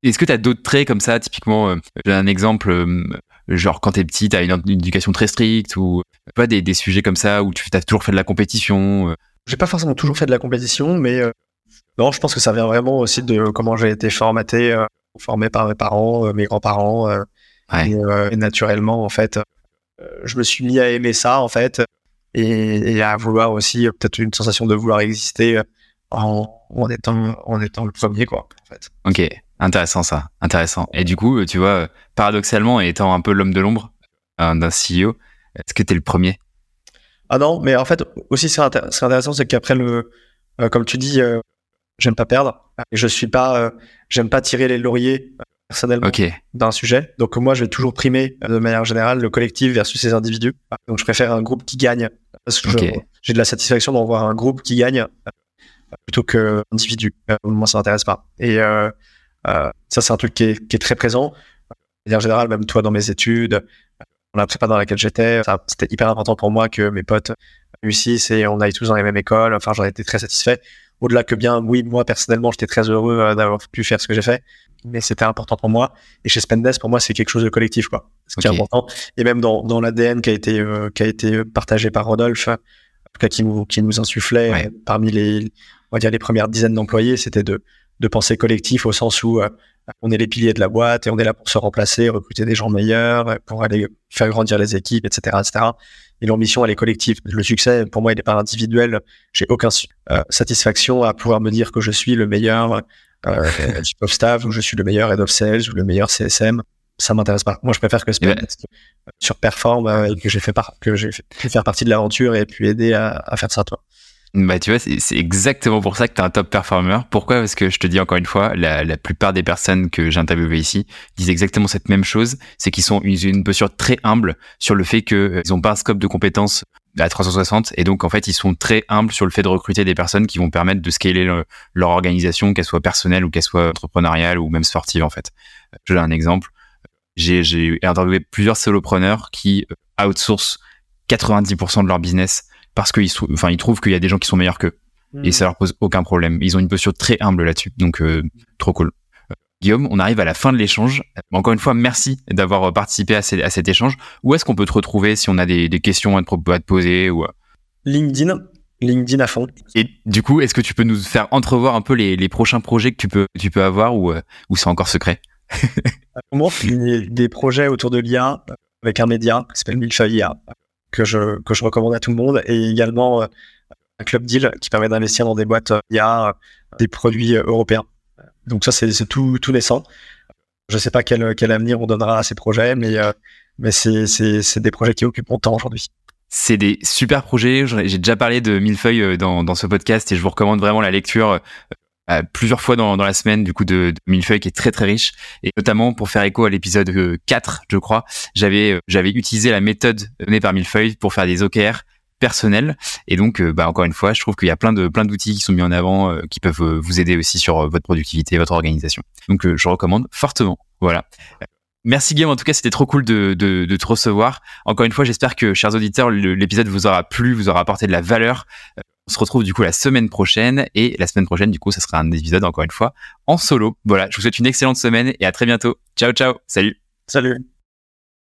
[SPEAKER 1] Est-ce que tu as d'autres traits comme ça Typiquement, euh, j'ai un exemple, euh, genre quand t'es petit, t'as une, une éducation très stricte ou pas des, des sujets comme ça où tu as toujours fait de la compétition. euh.
[SPEAKER 2] J'ai pas forcément toujours fait de la compétition, mais euh, non, je pense que ça vient vraiment aussi de comment j'ai été formaté, formé par mes parents, mes grands-parents,
[SPEAKER 1] Ouais.
[SPEAKER 2] et, et naturellement, en fait, je me suis mis à aimer ça, en fait, et, et à vouloir aussi peut-être une sensation de vouloir exister en, en étant en étant le premier, quoi, en fait.
[SPEAKER 1] Ok, intéressant ça, intéressant. Et du coup, tu vois, paradoxalement, étant un peu l'homme de l'ombre euh, d'un CEO, est-ce que t'es le premier?
[SPEAKER 2] Ah non, mais en fait, aussi, ce qui est intéressant, c'est qu'après le, euh, comme tu dis, euh, j'aime pas perdre, et je suis pas, euh, j'aime pas tirer les lauriers personnellement d'un sujet. Donc moi, je vais toujours primer de manière générale le collectif versus les individus. Donc je préfère un groupe qui gagne parce que j'ai de la satisfaction d'en voir un groupe qui gagne plutôt qu'un individu. Euh, moi, ça m'intéresse pas. Et euh, euh, ça, c'est un truc qui est, qui est très présent. De manière générale, même toi dans mes études, dans la prépa dans laquelle j'étais, c'était hyper important pour moi que mes potes réussissent et on aille tous dans les mêmes écoles. Enfin, j'en étais très satisfait. Au-delà que bien, oui, moi personnellement, j'étais très heureux d'avoir pu faire ce que j'ai fait, mais c'était important pour moi. Et chez Spendesk, pour moi, c'est quelque chose de collectif, quoi. Ce qui
[SPEAKER 1] Ok.
[SPEAKER 2] est important. Et même dans, dans l'ADN qui a été euh, qui a été partagé par Rodolphe, tout cas qui nous qui nous insufflait
[SPEAKER 1] Ouais.
[SPEAKER 2] euh, parmi les on va dire les premières dizaines d'employés, c'était de de penser collectif au sens où euh, on est les piliers de la boîte et on est là pour se remplacer, recruter des gens meilleurs, pour aller faire grandir les équipes, etc., etc. Et l'ambition, elle est collective. Le succès, pour moi, il n'est pas individuel. J'ai aucun euh, satisfaction à pouvoir me dire que je suis le meilleur euh, (laughs) of staff, ou je suis le meilleur head of sales, ou le meilleur CSM. Ça m'intéresse pas. Moi, je préfère que
[SPEAKER 1] Eh ben-
[SPEAKER 2] euh, surperforme euh, et que j'ai fait par- que j'ai pu faire partie de l'aventure et pu aider à, à faire ça, toi.
[SPEAKER 1] bah tu vois, c'est exactement pour ça que t'es un top performer. Pourquoi? Parce que je te dis encore une fois, la, la plupart des personnes que j'ai interviewées ici disent exactement cette même chose, c'est qu'ils sont ont une posture très humble sur le fait qu'ils n'ont pas un scope de compétences à 360 et donc en fait ils sont très humbles sur le fait de recruter des personnes qui vont permettre de scaler le- leur organisation, qu'elle soit personnelle ou qu'elle soit entrepreneuriale ou même sportive en fait. Je donne un exemple. J'ai interviewé plusieurs solopreneurs qui euh, outsourcent 90% de leur business parce qu'ils enfin, ils trouvent qu'il y a des gens qui sont meilleurs qu'eux et ça leur pose aucun problème. Ils ont une posture très humble là-dessus, donc euh, trop cool. Euh, Guillaume, on arrive à la fin de l'échange. Encore une fois, merci d'avoir participé à, ces- à cet échange. Où est-ce qu'on peut te retrouver si on a des, des questions à te, pro- à te poser ou... euh,
[SPEAKER 2] LinkedIn, LinkedIn à fond.
[SPEAKER 1] Et du coup, est-ce que tu peux nous faire entrevoir un peu les, les prochains projets que tu peux, tu peux avoir ou, euh, ou c'est encore secret? (laughs)
[SPEAKER 2] A des projets autour de l'IA avec un média qui s'appelle Millefeuille IA que je, que je recommande à tout le monde et également euh, un club deal qui permet d'investir dans des boîtes euh, IA, euh, des produits européens. Donc ça, c'est tout, tout naissant. Je sais pas quel, quel avenir on donnera à ces projets, mais, mais c'est des projets qui occupent mon temps aujourd'hui.
[SPEAKER 1] C'est des super projets. J'ai déjà parlé de Millefeuille dans, dans ce podcast et je vous recommande vraiment la lecture euh, euh, plusieurs fois dans, dans la semaine du coup de, de Millefeuille qui est très très riche. Et notamment pour faire écho à l'épisode euh, 4 je crois j'avais euh, j'avais utilisé la méthode donnée par Millefeuille pour faire des OKR personnels. Et donc euh, bah, encore une fois je trouve qu'il y a plein de plein d'outils qui sont mis en avant euh, qui peuvent euh, vous aider aussi sur euh, votre productivité votre organisation. Donc euh, je recommande fortement. Voilà. Merci Guillaume, en tout cas c'était trop cool de, de, de, te recevoir. Encore une fois, j'espère que, chers auditeurs, l'épisode vous aura plu, vous aura apporté de la valeur. On se retrouve du coup la semaine prochaine et la semaine prochaine, du coup, ça sera un épisode encore une fois en solo. Voilà, je vous souhaite une excellente semaine et à très bientôt. Ciao, ciao, salut.
[SPEAKER 2] Salut.